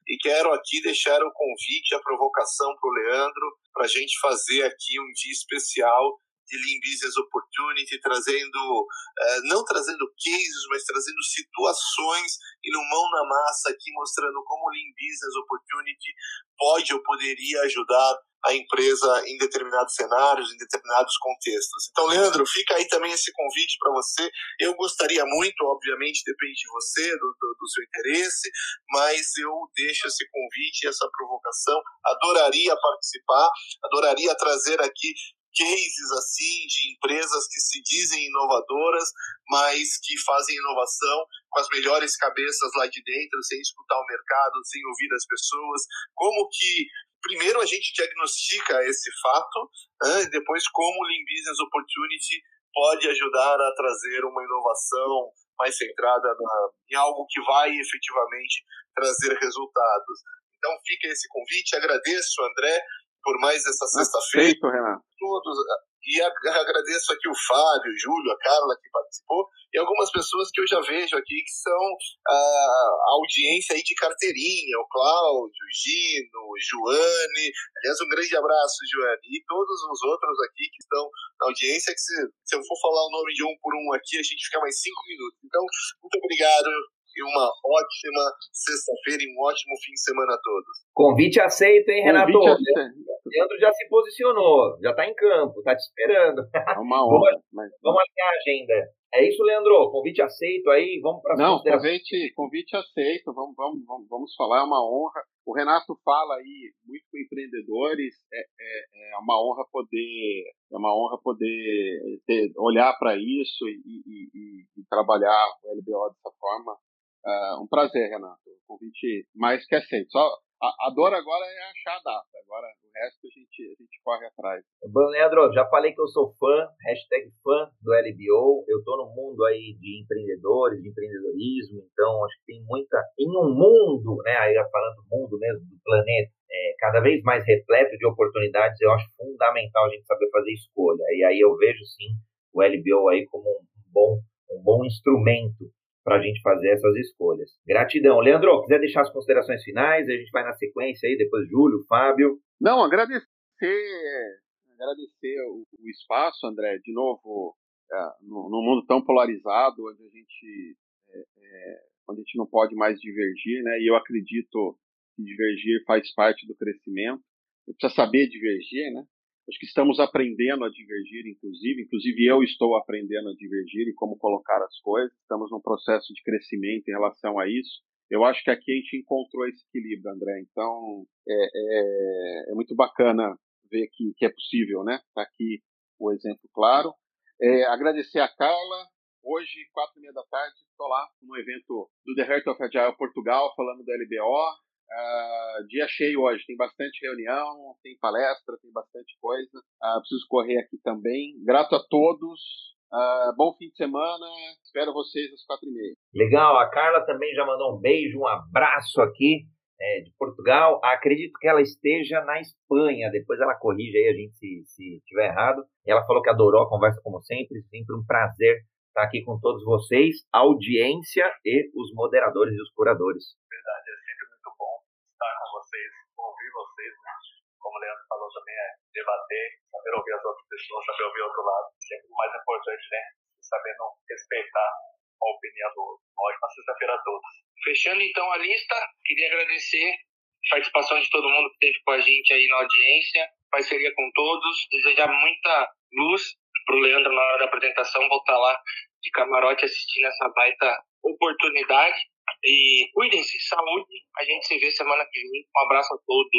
e quero aqui deixar o convite, a provocação para o Leandro, para a gente fazer aqui um dia especial de Lean Business Opportunity, trazendo, uh, não trazendo cases, mas trazendo situações e no mão na massa aqui, mostrando como Lean Business Opportunity pode ou poderia ajudar a empresa em determinados cenários, em determinados contextos. Então, Leandro, fica aí também esse convite para você. Eu gostaria muito, obviamente, depende de você, do, do, do, seu interesse, mas eu deixo esse convite, essa provocação. Adoraria participar, adoraria trazer aqui cases assim de empresas que se dizem inovadoras, mas que fazem inovação com as melhores cabeças lá de dentro, sem escutar o mercado, sem ouvir as pessoas. Como que primeiro a gente diagnostica esse fato, né, e depois como o Lean Business Opportunity pode ajudar a trazer uma inovação mais centrada na, em algo que vai efetivamente trazer resultados. Então fica esse convite, agradeço, André, por mais essa sexta-feira. Todos, e agradeço aqui o Fábio, o Júlio, a Carla que participou, e algumas pessoas que eu já vejo aqui que são a audiência aí de carteirinha, o Cláudio, o Gino, o Joane. Aliás, um grande abraço, Joane. E todos os outros aqui que estão na audiência, que se, se eu for falar o nome de um por um aqui, a gente fica mais cinco minutos. Então, muito obrigado e uma ótima sexta-feira e um ótimo fim de semana a todos. Convite aceito, hein, Renato? Convite aceito. Leandro já se posicionou, já está em campo, está te esperando. É uma honra. vamos, mas... vamos alinhar a agenda. É isso, Leandro? Convite aceito aí, vamos para Não, convite, convite aceito, vamos, vamos, vamos, vamos falar, é uma honra. O Renato fala aí muito com empreendedores, é, é, é uma honra poder, é uma honra poder ter, olhar para isso e, e, e, e, trabalhar o LBO dessa forma. Uh, um prazer, Renato. Convite mais que aceito. Só a, a dor agora é achar a data. Agora o resto a gente, a gente corre atrás. Bom, Leandro, já falei que eu sou fã, hashtag fã do LBO. Eu estou no mundo aí de empreendedores, de empreendedorismo, então acho que tem muita. Em um mundo, né? Aí falando do mundo mesmo, do planeta, é, cada vez mais repleto de oportunidades, eu acho fundamental a gente saber fazer escolha. E aí eu vejo sim o LBO aí como um bom, um bom instrumento para a gente fazer essas escolhas. Gratidão. Leandro, quiser deixar as considerações finais, a gente vai na sequência aí, depois Júlio, Fábio. Não, agradecer, agradecer o, o espaço, André, de novo, é, no, no, mundo tão polarizado, onde a gente é, é, onde a gente não pode mais divergir, né? E eu acredito que divergir faz parte do crescimento. Precisa saber divergir, né? Acho que estamos aprendendo a divergir, inclusive. Inclusive, eu estou aprendendo a divergir e como colocar as coisas. Estamos num processo de crescimento em relação a isso. Eu acho que aqui a gente encontrou esse equilíbrio, André. Então, é, é, é muito bacana ver que, que é possível, né? Está aqui o exemplo claro. É, agradecer a Carla. Hoje, quatro e meia da tarde, estou lá no evento do The Heart of Agile Portugal, falando do LBO. Uh, dia cheio hoje, tem bastante reunião, tem palestra, tem bastante coisa. Uh, preciso correr aqui também. Grato a todos. Uh, bom fim de semana. Espero vocês às quatro e meia. Legal. A Carla também já mandou um beijo, um abraço aqui é, de Portugal. Acredito que ela esteja na Espanha. Depois ela corrige aí a gente se, se tiver errado. E ela falou que adorou a conversa como sempre. Sempre um prazer estar aqui com todos vocês, a audiência e os moderadores e os curadores. Verdade vocês, ouvir vocês, né? Como o Leandro falou também, é debater, saber ouvir as outras pessoas, saber ouvir o outro lado. Sempre o mais importante, né? Sabendo respeitar a opinião do outro. Uma ótima sexta-feira a todos. Fechando então a lista, queria agradecer a participação de todo mundo que esteve com a gente aí na audiência, parceria com todos, desejar muita luz pro Leandro na hora da apresentação, voltar lá de camarote assistindo essa baita oportunidade. E cuidem-se, saúde. A gente se vê semana que vem. Um abraço a todos.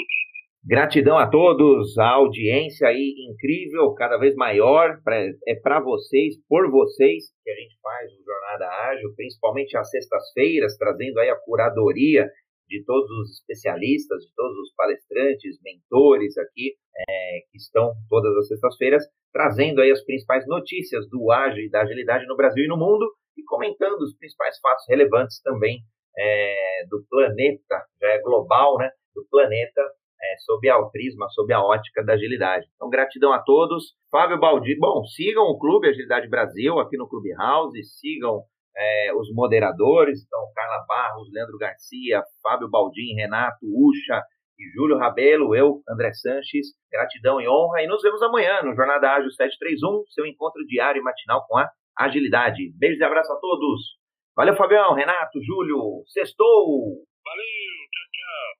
Gratidão a todos, a audiência aí incrível, cada vez maior. Pra, é para vocês, por vocês, que a gente faz o Jornada Ágil, principalmente às sextas-feiras, trazendo aí a curadoria de todos os especialistas, de todos os palestrantes, mentores aqui, é, que estão todas as sextas-feiras, trazendo aí as principais notícias do ágil e da agilidade no Brasil e no mundo e comentando os principais fatos relevantes também é, do planeta, já é global, né, do planeta, é, sob a prisma, sob a ótica da agilidade. Então, gratidão a todos. Fábio Baldi, bom, sigam o Clube Agilidade Brasil aqui no Clube House, sigam é, os moderadores, então Carla Barros, Leandro Garcia, Fábio Baldim, Renato Ucha e Júlio Rabelo, eu, André Sanches, gratidão e honra, e nos vemos amanhã no Jornada Ágil 731, seu encontro diário e matinal com a agilidade. Beijos e abraço a todos. Valeu, Fabião, Renato, Júlio. Sextou! Valeu, tchau, tchau.